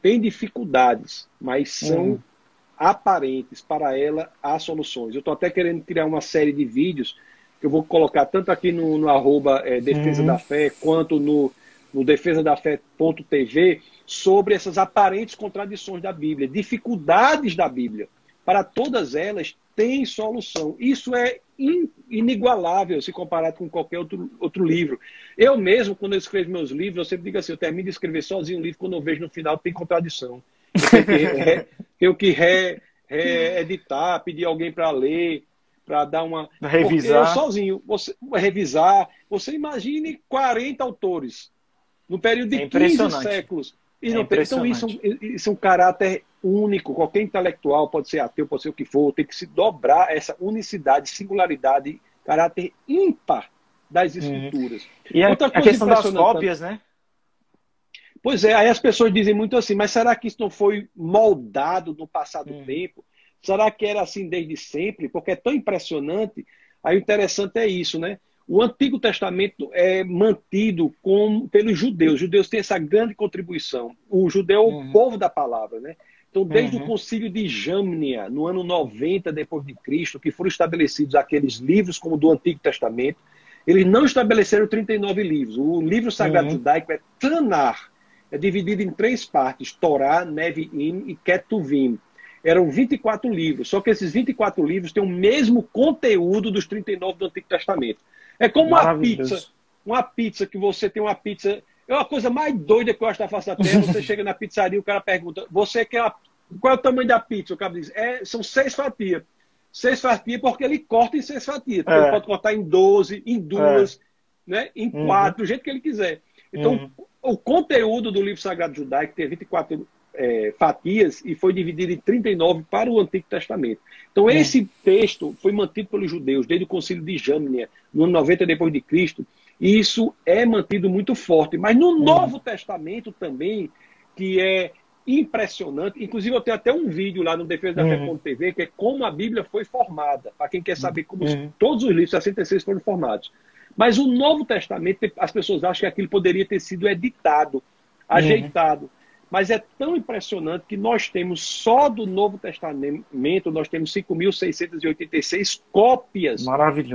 Tem dificuldades, mas são uhum. aparentes. Para ela, há soluções. Eu estou até querendo criar uma série de vídeos que eu vou colocar tanto aqui no, no arroba é, Defesa uhum. da Fé, quanto no, no defesadafé.tv, sobre essas aparentes contradições da Bíblia, dificuldades da Bíblia. Para todas elas, tem solução. Isso é inigualável se comparado com qualquer outro, outro livro. Eu mesmo, quando eu escrevo meus livros, eu sempre digo assim, eu termino de escrever sozinho um livro, quando eu vejo no final tem contradição. Eu tenho que, re, tenho que re, reeditar, pedir alguém para ler, para dar uma... Revisar. Porque eu sozinho, você, revisar. Você imagine 40 autores no período de é 15 séculos. E é não, então isso, isso é um caráter único. Qualquer intelectual pode ser ateu, pode ser o que for, tem que se dobrar essa unicidade, singularidade, caráter ímpar das uhum. escrituras. Uhum. E a, a questão das cópias, né? Pois é, aí as pessoas dizem muito assim, mas será que isso não foi moldado no passado uhum. tempo? Será que era assim desde sempre? Porque é tão impressionante. Aí o interessante é isso, né? O Antigo Testamento é mantido com, pelos judeus. Os judeus têm essa grande contribuição. O judeu é o uhum. povo da palavra, né? Então, desde uhum. o concílio de Jâmnia, no ano 90 depois de Cristo, que foram estabelecidos aqueles livros como do Antigo Testamento, eles não estabeleceram 39 livros. O livro sagrado uhum. judaico é Tanar. É dividido em três partes: Torá, Nevi'im e Ketuvim. Eram 24 livros, só que esses 24 livros têm o mesmo conteúdo dos 39 do Antigo Testamento. É como uma pizza. Uma pizza que você tem uma pizza é uma coisa mais doida que eu acho da face da terra. Você chega na pizzaria, o cara pergunta: Você quer uma... qual é o tamanho da pizza? O cara diz: é, São seis fatias. Seis fatias porque ele corta em seis fatias. É. Ele pode cortar em doze, em duas, é. né? em uhum. quatro, do jeito que ele quiser. Então, uhum. o conteúdo do livro Sagrado Judaico tem 24 é, fatias e foi dividido em 39 para o Antigo Testamento. Então, uhum. esse texto foi mantido pelos judeus desde o concílio de Jâmnia, no ano 90 depois de Cristo e isso é mantido muito forte. Mas no uhum. Novo Testamento também, que é impressionante. Inclusive, eu tenho até um vídeo lá no Defesa da uhum. Fé TV, que é como a Bíblia foi formada, para quem quer saber como uhum. todos os livros 66 foram formados. Mas o Novo Testamento, as pessoas acham que aquilo poderia ter sido editado, uhum. Mas é tão impressionante que nós temos só do Novo Testamento, nós temos 5.686 cópias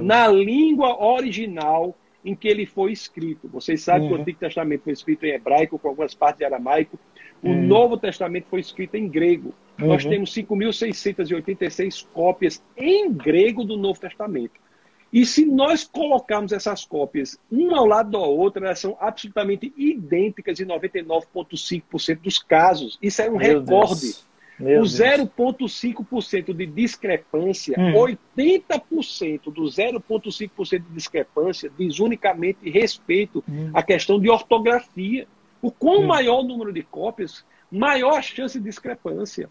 na língua original em que ele foi escrito. Vocês sabem uhum. que o uhum. Antigo Testamento foi escrito em hebraico, com algumas partes de aramaico. O uhum. Novo Testamento foi escrito em grego. Uhum. Nós temos 5.686 cópias em grego do Novo Testamento. E se nós colocarmos essas cópias uma ao lado da outra, elas são absolutamente idênticas em 99,5% dos casos. Isso é um Meu recorde. Deus. Meu o 0,5% de discrepância, hum. 80% do 0,5% de discrepância diz unicamente respeito hum. à questão de ortografia. O quão hum. maior o número de cópias, maior a chance de discrepância.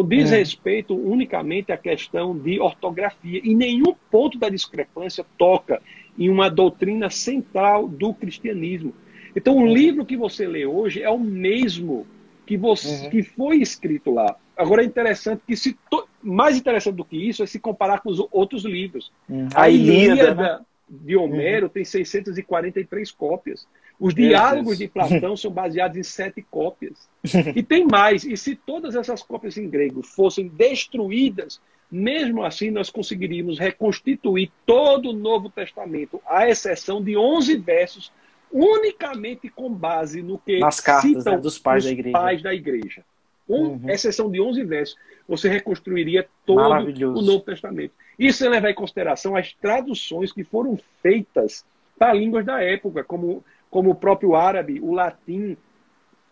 Então, diz hum. respeito unicamente à questão de ortografia. E nenhum ponto da discrepância toca em uma doutrina central do cristianismo. Então, o hum. livro que você lê hoje é o mesmo que, você, uhum. que foi escrito lá. Agora é interessante que se to... mais interessante do que isso é se comparar com os outros livros. Uhum. A, a Ilíada, né? de Homero uhum. tem 643 cópias. Os diálogos de Platão são baseados em sete cópias. E tem mais. E se todas essas cópias em grego fossem destruídas, mesmo assim nós conseguiríamos reconstituir todo o Novo Testamento, à exceção de 11 versos unicamente com base no que Nas cartas, citam né, dos pais da igreja. Pais da igreja. Um, uhum. Exceção de 11 versos, você reconstruiria todo o Novo Testamento. Isso sem levar em consideração as traduções que foram feitas para línguas da época, como, como o próprio árabe, o latim.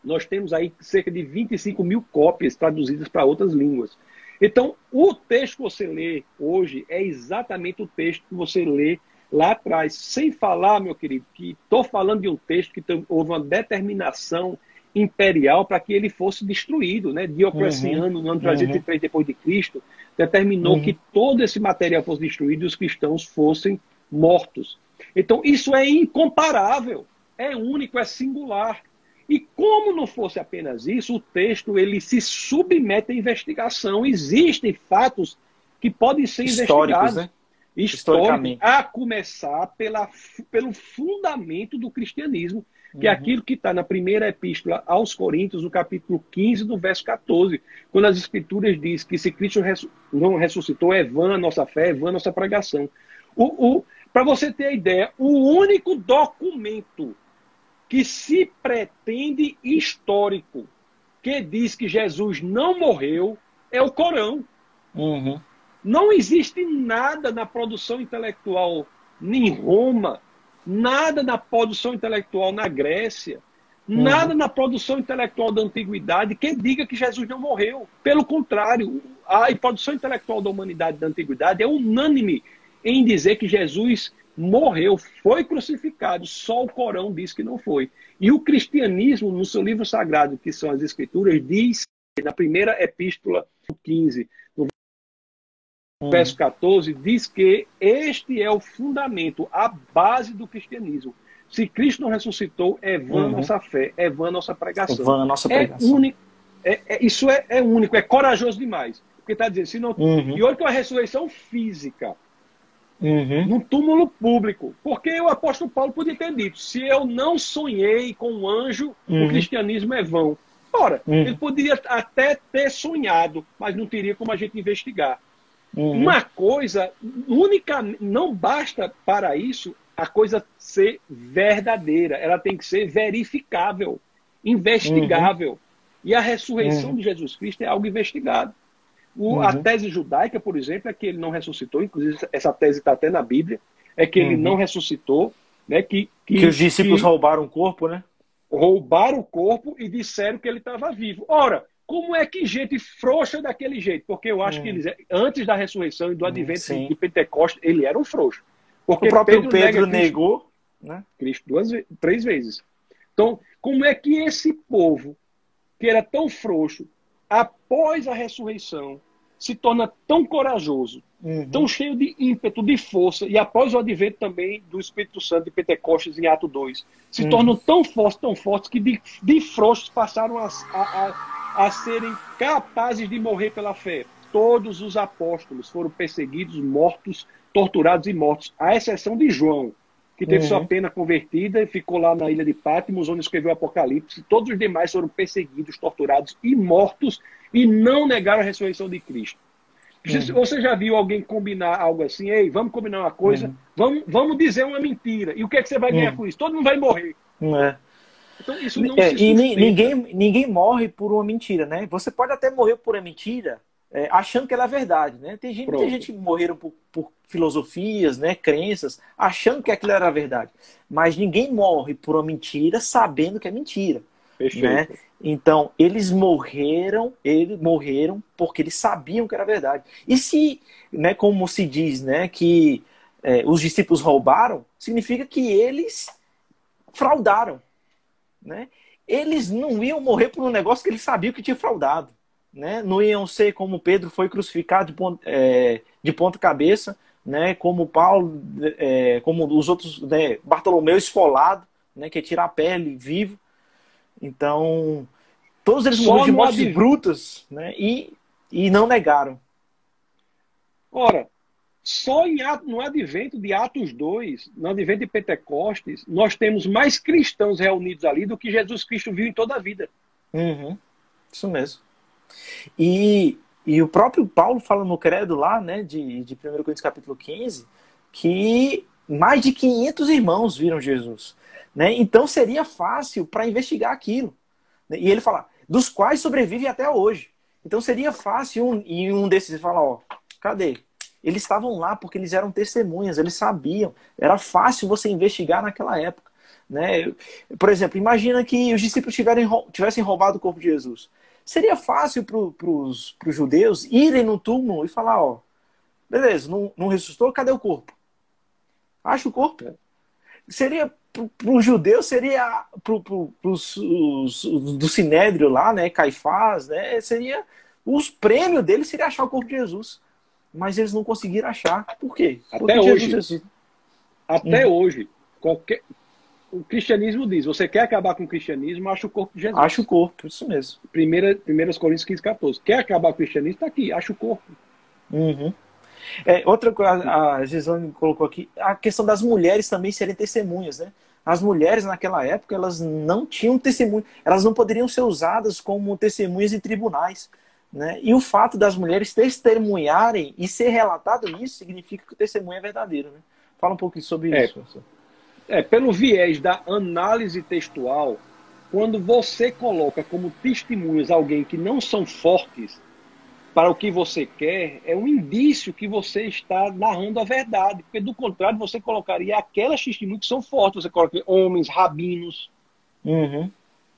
Nós temos aí cerca de 25 mil cópias traduzidas para outras línguas. Então, o texto que você lê hoje é exatamente o texto que você lê lá atrás, sem falar, meu querido, que estou falando de um texto que houve uma determinação imperial para que ele fosse destruído, né? Diocleciano, uhum, no ano 303 uhum. depois de Cristo, determinou uhum. que todo esse material fosse destruído e os cristãos fossem mortos. Então, isso é incomparável, é único, é singular. E como não fosse apenas isso, o texto ele se submete à investigação. Existem fatos que podem ser Históricos, investigados. Né? histórico, a começar pela, pelo fundamento do cristianismo, que é uhum. é aquilo que está na primeira epístola aos Coríntios, no capítulo 15, do verso 14, quando as escrituras diz que se Cristo não ressuscitou, é vã a nossa fé, é vã a nossa pregação. O, o, Para você ter a ideia, o único documento que se pretende histórico que diz que Jesus não morreu é o Corão. Uhum. Não existe nada na produção intelectual em Roma nada na produção intelectual na Grécia, uhum. nada na produção intelectual da antiguidade que diga que Jesus não morreu. Pelo contrário, a produção intelectual da humanidade da antiguidade é unânime em dizer que Jesus morreu, foi crucificado. Só o Corão diz que não foi. E o cristianismo, no seu livro sagrado, que são as Escrituras, diz, na primeira epístola 15, no hum. verso 14, diz que este é o fundamento, a base do cristianismo. Se Cristo não ressuscitou, é vã uhum. nossa fé, é vã nossa pregação. É vã nossa é pregação. É único, é, é, isso é, é, único, é corajoso demais. Porque está dizendo, se não. Uhum. E olha que é uma ressurreição física uhum. num túmulo público. Porque o apóstolo Paulo podia ter dito: se eu não sonhei com um anjo, uhum. o cristianismo é vão. Ora, uhum. ele poderia até ter sonhado, mas não teria como a gente investigar. Uhum. Uma coisa única, não basta para isso a coisa ser verdadeira, ela tem que ser verificável, investigável. Uhum. E a ressurreição uhum. de Jesus Cristo é algo investigado. O, uhum. A tese judaica, por exemplo, é que ele não ressuscitou, inclusive essa tese está até na Bíblia, é que ele uhum. não ressuscitou, né? Que, que, que os discípulos que roubaram o corpo, né? Roubaram o corpo e disseram que ele estava vivo. Ora, como é que gente frouxa daquele jeito? Porque eu acho que uhum. eles, antes da ressurreição e do advento Sim. de Pentecostes, ele era um frouxo. Porque o próprio Pedro, Pedro negou né? Cristo duas, três vezes. Então, como é que esse povo, que era tão frouxo, após a ressurreição, se torna tão corajoso, uhum. tão cheio de ímpeto, de força, e após o advento também do Espírito Santo de Pentecostes em Ato 2, se uhum. tornam tão fortes, tão fortes, que de, de frouxos passaram a, a, a, a serem capazes de morrer pela fé. Todos os apóstolos foram perseguidos, mortos, torturados e mortos, à exceção de João, que teve uhum. sua pena convertida e ficou lá na ilha de Patmos, onde escreveu o Apocalipse. Todos os demais foram perseguidos, torturados e mortos e não negaram a ressurreição de Cristo. Uhum. Você já viu alguém combinar algo assim? Ei, vamos combinar uma coisa, uhum. vamos, vamos dizer uma mentira. E o que é que você vai ganhar com isso? Todo mundo vai morrer. É. Então, isso não é, se e ninguém, ninguém morre por uma mentira, né? Você pode até morrer por uma mentira, é, achando que ela é verdade, né? Tem gente, muita gente que morreram por, por, filosofias, né, crenças, achando que aquilo era verdade. Mas ninguém morre por uma mentira sabendo que é mentira. Né? Então, eles morreram, eles morreram porque eles sabiam que era verdade. E se, né, como se diz, né, que é, os discípulos roubaram, significa que eles fraudaram, né? Eles não iam morrer por um negócio que eles sabiam que tinha fraudado né? Não iam ser como Pedro foi crucificado de ponta, é, de ponta cabeça, né? Como Paulo, é, como os outros, né? Bartolomeu esfolado, né? Que é tirar a pele vivo. Então, todos eles morreram de mortes brutas, né? E, e não negaram. Ora, só em, no advento de Atos 2, no advento de Pentecostes, nós temos mais cristãos reunidos ali do que Jesus Cristo viu em toda a vida. Uhum. Isso mesmo. E, e o próprio Paulo fala no credo lá, né, de, de 1 Coríntios capítulo 15, que mais de 500 irmãos viram Jesus. Né? Então seria fácil para investigar aquilo. Né? E ele fala, dos quais sobrevivem até hoje. Então seria fácil um, e um desses falar, ó, cadê? Eles estavam lá porque eles eram testemunhas, eles sabiam. Era fácil você investigar naquela época. Né? Por exemplo, imagina que os discípulos tivessem roubado o corpo de Jesus. Seria fácil para os judeus irem no túmulo e falar, ó, beleza, não, não ressuscitou, cadê o corpo? Acha o corpo. Seria para os judeus seria para os do Sinédrio lá, né, Caifás, né, seria os prêmios deles seria achar o corpo de Jesus, mas eles não conseguiram achar. Por quê? Até Porque hoje. Jesus... Até hum. hoje, qualquer o cristianismo diz: você quer acabar com o cristianismo, acha o corpo de Jesus. Acha o corpo, isso mesmo. Primeira, primeiras Coríntios 15, 14. Quer acabar com o cristianismo? Está aqui, acha o corpo. Uhum. É, outra coisa, a Gisane colocou aqui, a questão das mulheres também serem testemunhas, né? As mulheres naquela época, elas não tinham testemunho, elas não poderiam ser usadas como testemunhas em tribunais. Né? E o fato das mulheres testemunharem e ser relatado isso significa que o testemunho é verdadeiro. Né? Fala um pouquinho sobre é, isso. Professor. É, pelo viés da análise textual, quando você coloca como testemunhas alguém que não são fortes, para o que você quer é um indício que você está narrando a verdade. Porque, do contrário, você colocaria aquelas testemunhas que são fortes. Você coloca homens, rabinos. Uhum.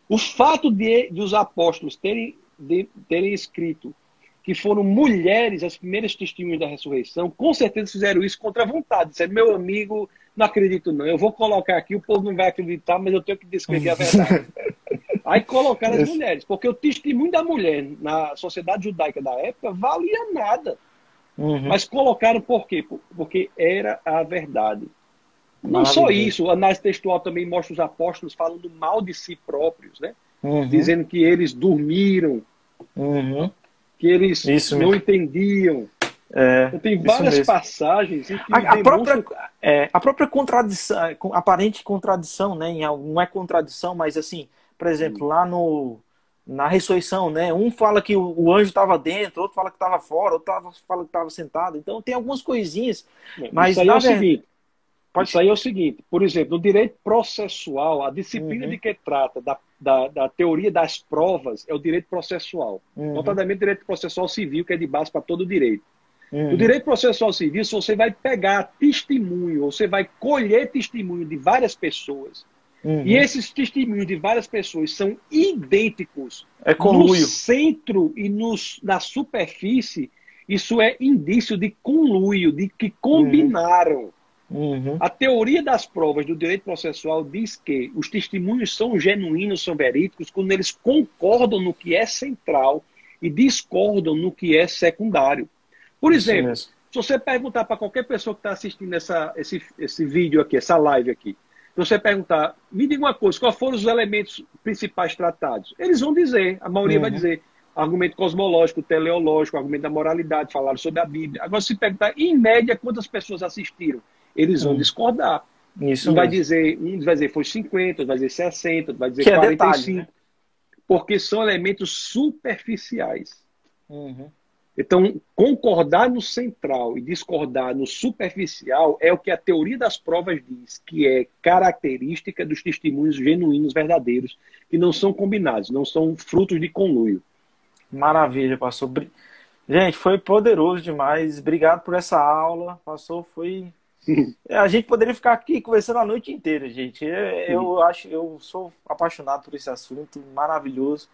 O fato de, de os apóstolos terem, de, terem escrito que foram mulheres as primeiras testemunhas da ressurreição, com certeza fizeram isso contra a vontade. Disseram, meu amigo, não acredito não, eu vou colocar aqui, o povo não vai acreditar, mas eu tenho que descrever a verdade. Aí colocaram as mulheres, porque o testemunho da mulher na sociedade judaica da época valia nada. Uhum. Mas colocaram por quê? Porque era a verdade. Não só isso, o análise textual também mostra os apóstolos falando mal de si próprios, né? Uhum. Dizendo que eles dormiram, uhum. Que eles isso não mesmo. entendiam. É, então, tem várias passagens a, a própria, é, a própria contradição, aparente contradição, né? Não é contradição, mas assim, por exemplo, lá no, na ressurreição, né? Um fala que o, anjo estava dentro, outro fala que estava fora, outro fala que estava sentado. Então tem algumas coisinhas. É, mas isso aí é o seguinte. Pode... Isso aí é o seguinte, por exemplo, no direito processual, a disciplina uhum. de que trata da, da, da, teoria das provas é o direito processual. Uhum. Notadamente, o direito processual civil, que é de base para todo o direito. Uhum. No direito processual civil, se você vai pegar testemunho, você vai colher testemunho de várias pessoas, Uhum. E esses testemunhos de várias pessoas são idênticos é no centro e nos, na superfície. Isso é indício de conluio, de que combinaram. Uhum. A teoria das provas do direito processual diz que os testemunhos são genuínos, são verídicos, quando eles concordam no que é central e discordam no que é secundário. Por exemplo, se você perguntar para qualquer pessoa que está assistindo essa, esse, esse vídeo aqui, essa live aqui, você perguntar, me diga uma coisa, quais foram os elementos principais tratados? Eles vão dizer, a maioria uhum. vai dizer, argumento cosmológico, teleológico, argumento da moralidade, falaram sobre a Bíblia. Agora, se perguntar, em média, quantas pessoas assistiram? Eles vão uhum. discordar. Isso um vai dizer, um vai dizer foi 50, outro vai dizer 60, outro vai dizer que 45. É detalhe, né? Porque são elementos superficiais. Uhum. Então, concordar no central e discordar no superficial é o que a teoria das provas diz, que é característica dos testemunhos genuínos, verdadeiros, que não são combinados, não são frutos de conluio. Maravilha, pastor. Gente, foi poderoso demais. Obrigado por essa aula. Pastor, foi. A gente poderia ficar aqui conversando a noite inteira, gente. Eu, eu acho, eu sou apaixonado por esse assunto, maravilhoso.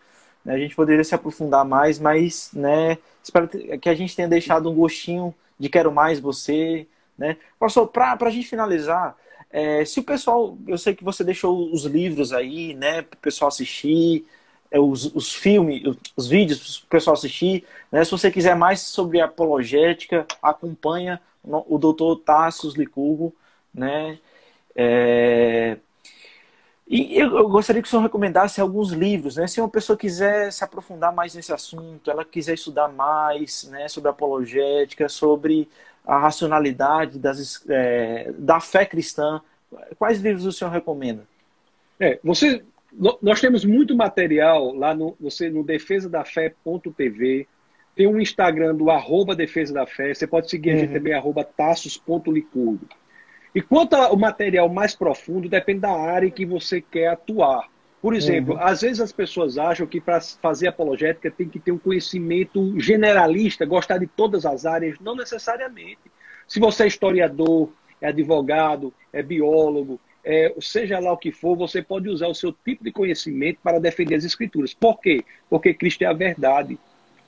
Né? A gente poderia se aprofundar mais, mas né, espero que a gente tenha deixado um gostinho de quero mais você. Né? Pastor, para a gente finalizar, é, se o pessoal, eu sei que você deixou os livros aí, né, para o pessoal assistir, é, os, os filmes, os vídeos para o pessoal assistir, né? Se você quiser mais sobre apologética, acompanha o doutor Tassos Licurgo, né? É, e eu, gostaria que o senhor recomendasse alguns livros, né? Se uma pessoa quiser se aprofundar mais nesse assunto, ela quiser estudar mais, né, sobre apologética, sobre a racionalidade das, é, da fé cristã, quais livros o senhor recomenda? É, você, nós temos muito material lá no, você, no defesadafé.tv, tem um Instagram do arroba defesa da fé, você pode seguir uhum. a gente uhum. também, arroba taços.licurgo. E quanto ao material mais profundo, depende da área em que você quer atuar. Por exemplo, uhum. às vezes as pessoas acham que para fazer apologética tem que ter um conhecimento generalista, gostar de todas as áreas. Não necessariamente. Se você é historiador, é advogado, é biólogo, é, seja lá o que for, você pode usar o seu tipo de conhecimento para defender as escrituras. Por quê? Porque Cristo é a verdade.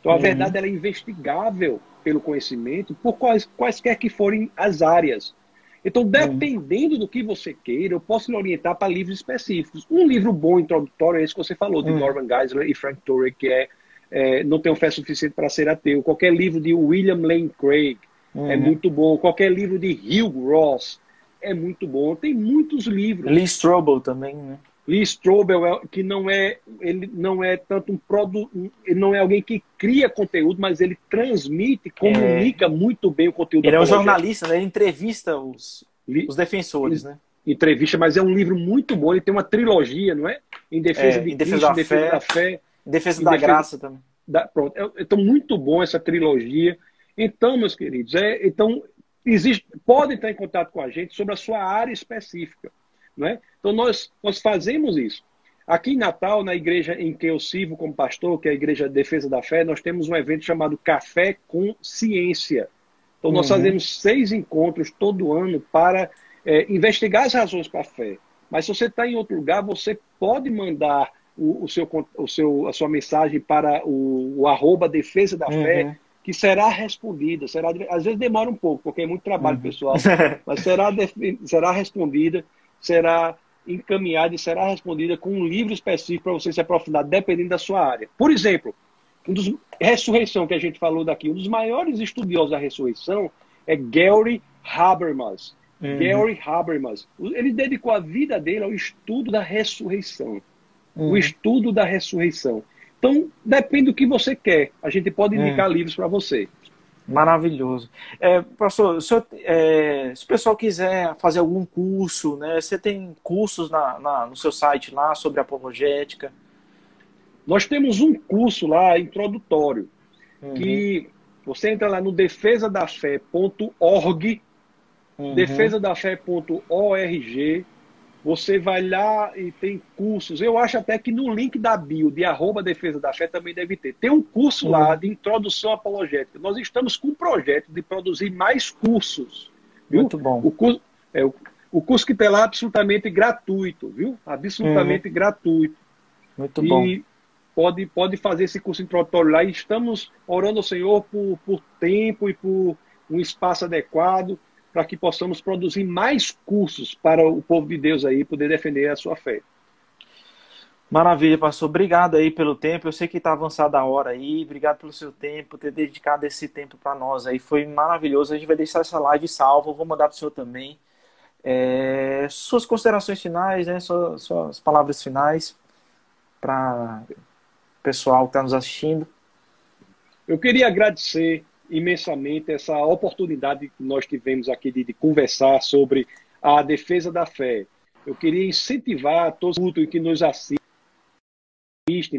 Então a uhum. verdade é investigável pelo conhecimento, por quais, quaisquer que forem as áreas. Então, uhum. dependendo do que você queira, eu posso lhe orientar para livros específicos. Um livro bom introdutório é esse que você falou, de uhum. Norman Geisler e Frank Turek, que é, é Não Tenho Fé Suficiente para Ser Ateu. Qualquer livro de William Lane Craig é uhum. é muito bom. Qualquer livro de Hugh Ross é muito bom. Tem muitos livros. Lee Strobel também, né? Lee Strobel, é, que não é, ele não é tanto um produto, ele não é alguém que cria conteúdo, mas ele transmite, comunica é. muito bem o conteúdo. Ele é um jornalista, né? Ele entrevista os, os defensores, né? Entrevista, mas é um livro muito bom. Ele tem uma trilogia, não é? Em defesa é, de em defesa, Cristo, da, em defesa fé, da fé, em defesa da defesa graça também. Da, pronto. É, então muito bom essa trilogia. Então, meus queridos, é, então existe, podem estar em contato com a gente sobre a sua área específica. Né? Então, nós, nós fazemos isso. Aqui em Natal, na igreja em que eu sirvo como pastor, que é a Igreja Defesa da Fé, nós temos um evento chamado Café com Ciência. Então, nós uhum. fazemos seis encontros todo ano para é, investigar as razões para a fé. Mas se você está em outro lugar, você pode mandar o, o, seu, o seu, a sua mensagem para o, o arroba Defesa da uhum. Fé, que será respondida. Será, às vezes demora um pouco, porque é muito trabalho, uhum. pessoal, mas será, será respondida, será encaminhada e será respondida com um livro específico para você se aprofundar, dependendo da sua área. Por exemplo, um dos, ressurreição que a gente falou daqui, um dos maiores estudiosos da ressurreição é Gary Habermas. Uhum. Gary Habermas. Ele dedicou a vida dele ao estudo da ressurreição. Uhum. O estudo da ressurreição. Então, depende do que você quer. A gente pode indicar uhum. livros para você. Maravilhoso. É, pastor, se, é, se, o pessoal quiser fazer algum curso, né, você tem cursos na, na, no seu site lá sobre apologética? Nós temos um curso lá introdutório, uhum. que você entra lá no defesadafé.org, uhum. defesadafé.org, você vai lá e tem cursos. Eu acho até que no link da bio, de arroba Defesa da Fé, também deve ter. Tem um curso uhum. lá de introdução apologética. Nós estamos com um projeto de produzir mais cursos. Viu? Muito bom. O curso, é, o, o curso que tem lá é absolutamente gratuito, viu? Absolutamente uhum. gratuito. Muito e bom. Pode, pode fazer esse curso introdutório lá. E estamos orando ao Senhor por, por tempo e por um espaço adequado para que possamos produzir mais cursos para o povo de Deus aí poder defender a sua fé. Maravilha, pastor. Obrigado aí pelo tempo. Eu sei que está avançada a hora aí. Obrigado pelo seu tempo, ter dedicado esse tempo para nós aí. Foi maravilhoso. A gente vai deixar essa live salva. Vou mandar para o senhor também. É, suas considerações finais, né? Suas, suas palavras finais para o pessoal que está nos assistindo. Eu queria agradecer imensamente essa oportunidade que nós tivemos aqui de, de conversar sobre a defesa da fé. Eu queria incentivar todos os que nos assistem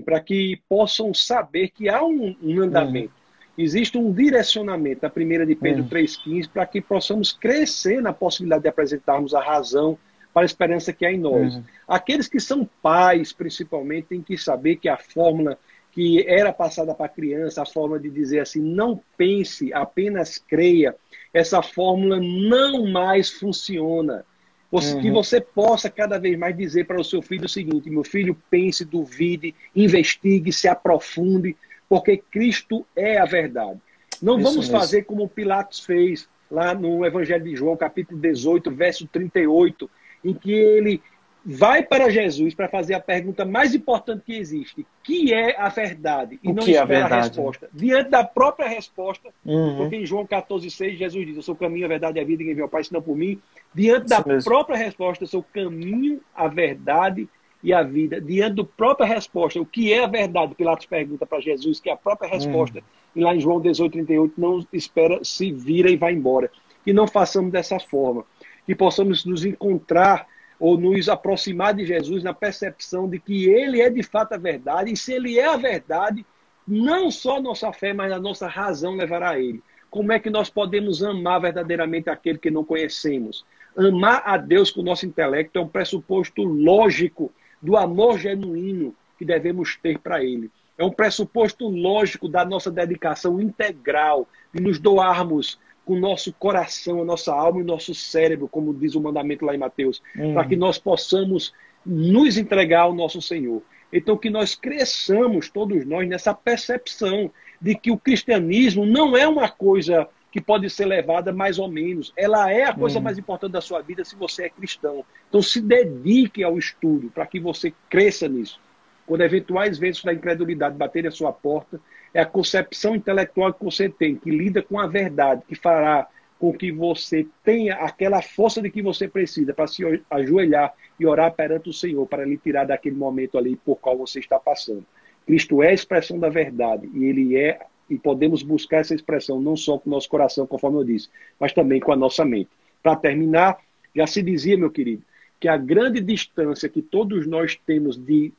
para que possam saber que há um, um andamento. Uhum. Existe um direcionamento, a primeira de Pedro uhum. 3,15, para que possamos crescer na possibilidade de apresentarmos a razão para a esperança que há em nós. Uhum. Aqueles que são pais, principalmente, têm que saber que a fórmula que era passada para a criança, a forma de dizer assim, não pense, apenas creia, essa fórmula não mais funciona. Você, uhum. Que você possa cada vez mais dizer para o seu filho o seguinte: meu filho, pense, duvide, investigue, se aprofunde, porque Cristo é a verdade. Não Isso vamos fazer como Pilatos fez lá no Evangelho de João, capítulo 18, verso 38, em que ele vai para Jesus para fazer a pergunta mais importante que existe, que é a verdade, e o não espera é a, a, resposta. Diante da própria resposta, uhum. porque em João 14,6 Jesus diz, eu sou o caminho, a verdade e a vida, ninguém vê ao Pai senão por mim. Diante Isso da mesmo. própria resposta, eu sou o caminho, a verdade e a vida. Diante da própria resposta, o que é a verdade? Pilatos pergunta para Jesus, que é a própria resposta. Uhum. E lá em João 18,38, não espera, se vira e vai embora. Que não façamos dessa forma. Que possamos nos encontrar ou nos aproximar de Jesus na percepção de que ele é de fato a verdade, e se ele é a verdade, não só a nossa fé, mas a nossa razão levará a ele. Como é que nós podemos amar verdadeiramente aquele que não conhecemos? Amar a Deus com o nosso intelecto é um pressuposto lógico do amor genuíno que devemos ter para ele. É um pressuposto lógico da nossa dedicação integral, de nos doarmos com o nosso coração, a nossa alma e o nosso cérebro, como diz o mandamento lá em Mateus, uhum. para que nós possamos nos entregar ao nosso Senhor. Então, que nós cresçamos, todos nós, nessa percepção de que o cristianismo não é uma coisa que pode ser levada mais ou menos. Ela é a coisa uhum. mais importante da sua vida se você é cristão. Então, se dedique ao estudo para que você cresça nisso. Quando eventuais ventos da incredulidade baterem a sua porta, é a concepção intelectual que você tem, que lida com a verdade, que fará com que você tenha aquela força de que você precisa para se ajoelhar e orar perante o Senhor, para lhe tirar daquele momento ali por qual você está passando. Cristo é a expressão da verdade e ele é e podemos buscar essa expressão não só com o nosso coração, conforme eu disse, mas também com a nossa mente. Para terminar, já se dizia, meu querido, que a grande distância que todos nós temos de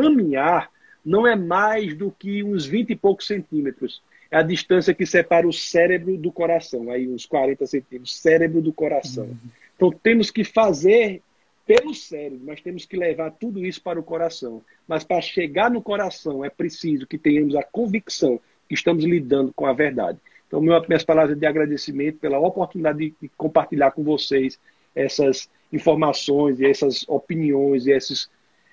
caminhar não é mais do que uns 20 e poucos centímetros. É a distância que separa o cérebro do coração, aí uns 40 centímetros, cérebro do coração. Uhum. Então temos que fazer pelo cérebro, mas temos que levar tudo isso para o coração. Mas para chegar no coração é preciso que tenhamos a convicção que estamos lidando com a verdade. Então, minhas palavras de agradecimento pela oportunidade de compartilhar com vocês essas informações e essas opiniões e esses,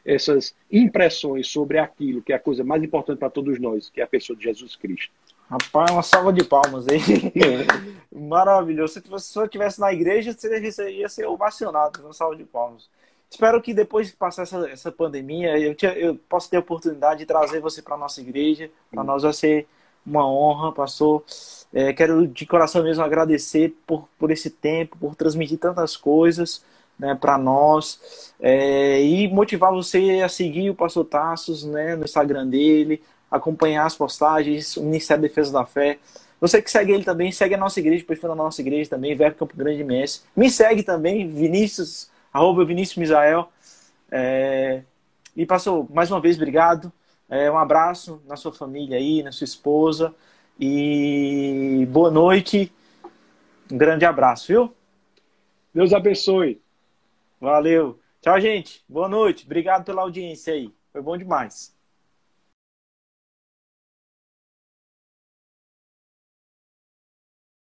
essas impressões sobre aquilo que é a coisa mais importante para todos nós, que é a pessoa de Jesus Cristo. Rapaz, uma salva de palmas aí. Maravilhoso. Se você estivesse na igreja, você ia ser ovacionado. Uma salva de palmas. Espero que depois de passar essa, essa pandemia, eu, te, eu possa ter a oportunidade de trazer você para a nossa igreja. Para nós vai ser uma honra, pastor. É, quero de coração mesmo agradecer por, por esse tempo, por transmitir tantas coisas né, para nós é, e motivar você a seguir o pastor Tassos né, no Instagram dele, acompanhar as postagens, o Ministério da Defesa da Fé. Você que segue ele também, segue a nossa igreja, perfil da nossa igreja também, Verbo Campo Grande MS. Me segue também, Vinícius, arroba Vinícius Misael. É... E passou, mais uma vez, obrigado. É, um abraço na sua família aí, na sua esposa. E boa noite. Um grande abraço, viu? Deus abençoe. Valeu. Tchau, gente. Boa noite. Obrigado pela audiência aí. Foi bom demais.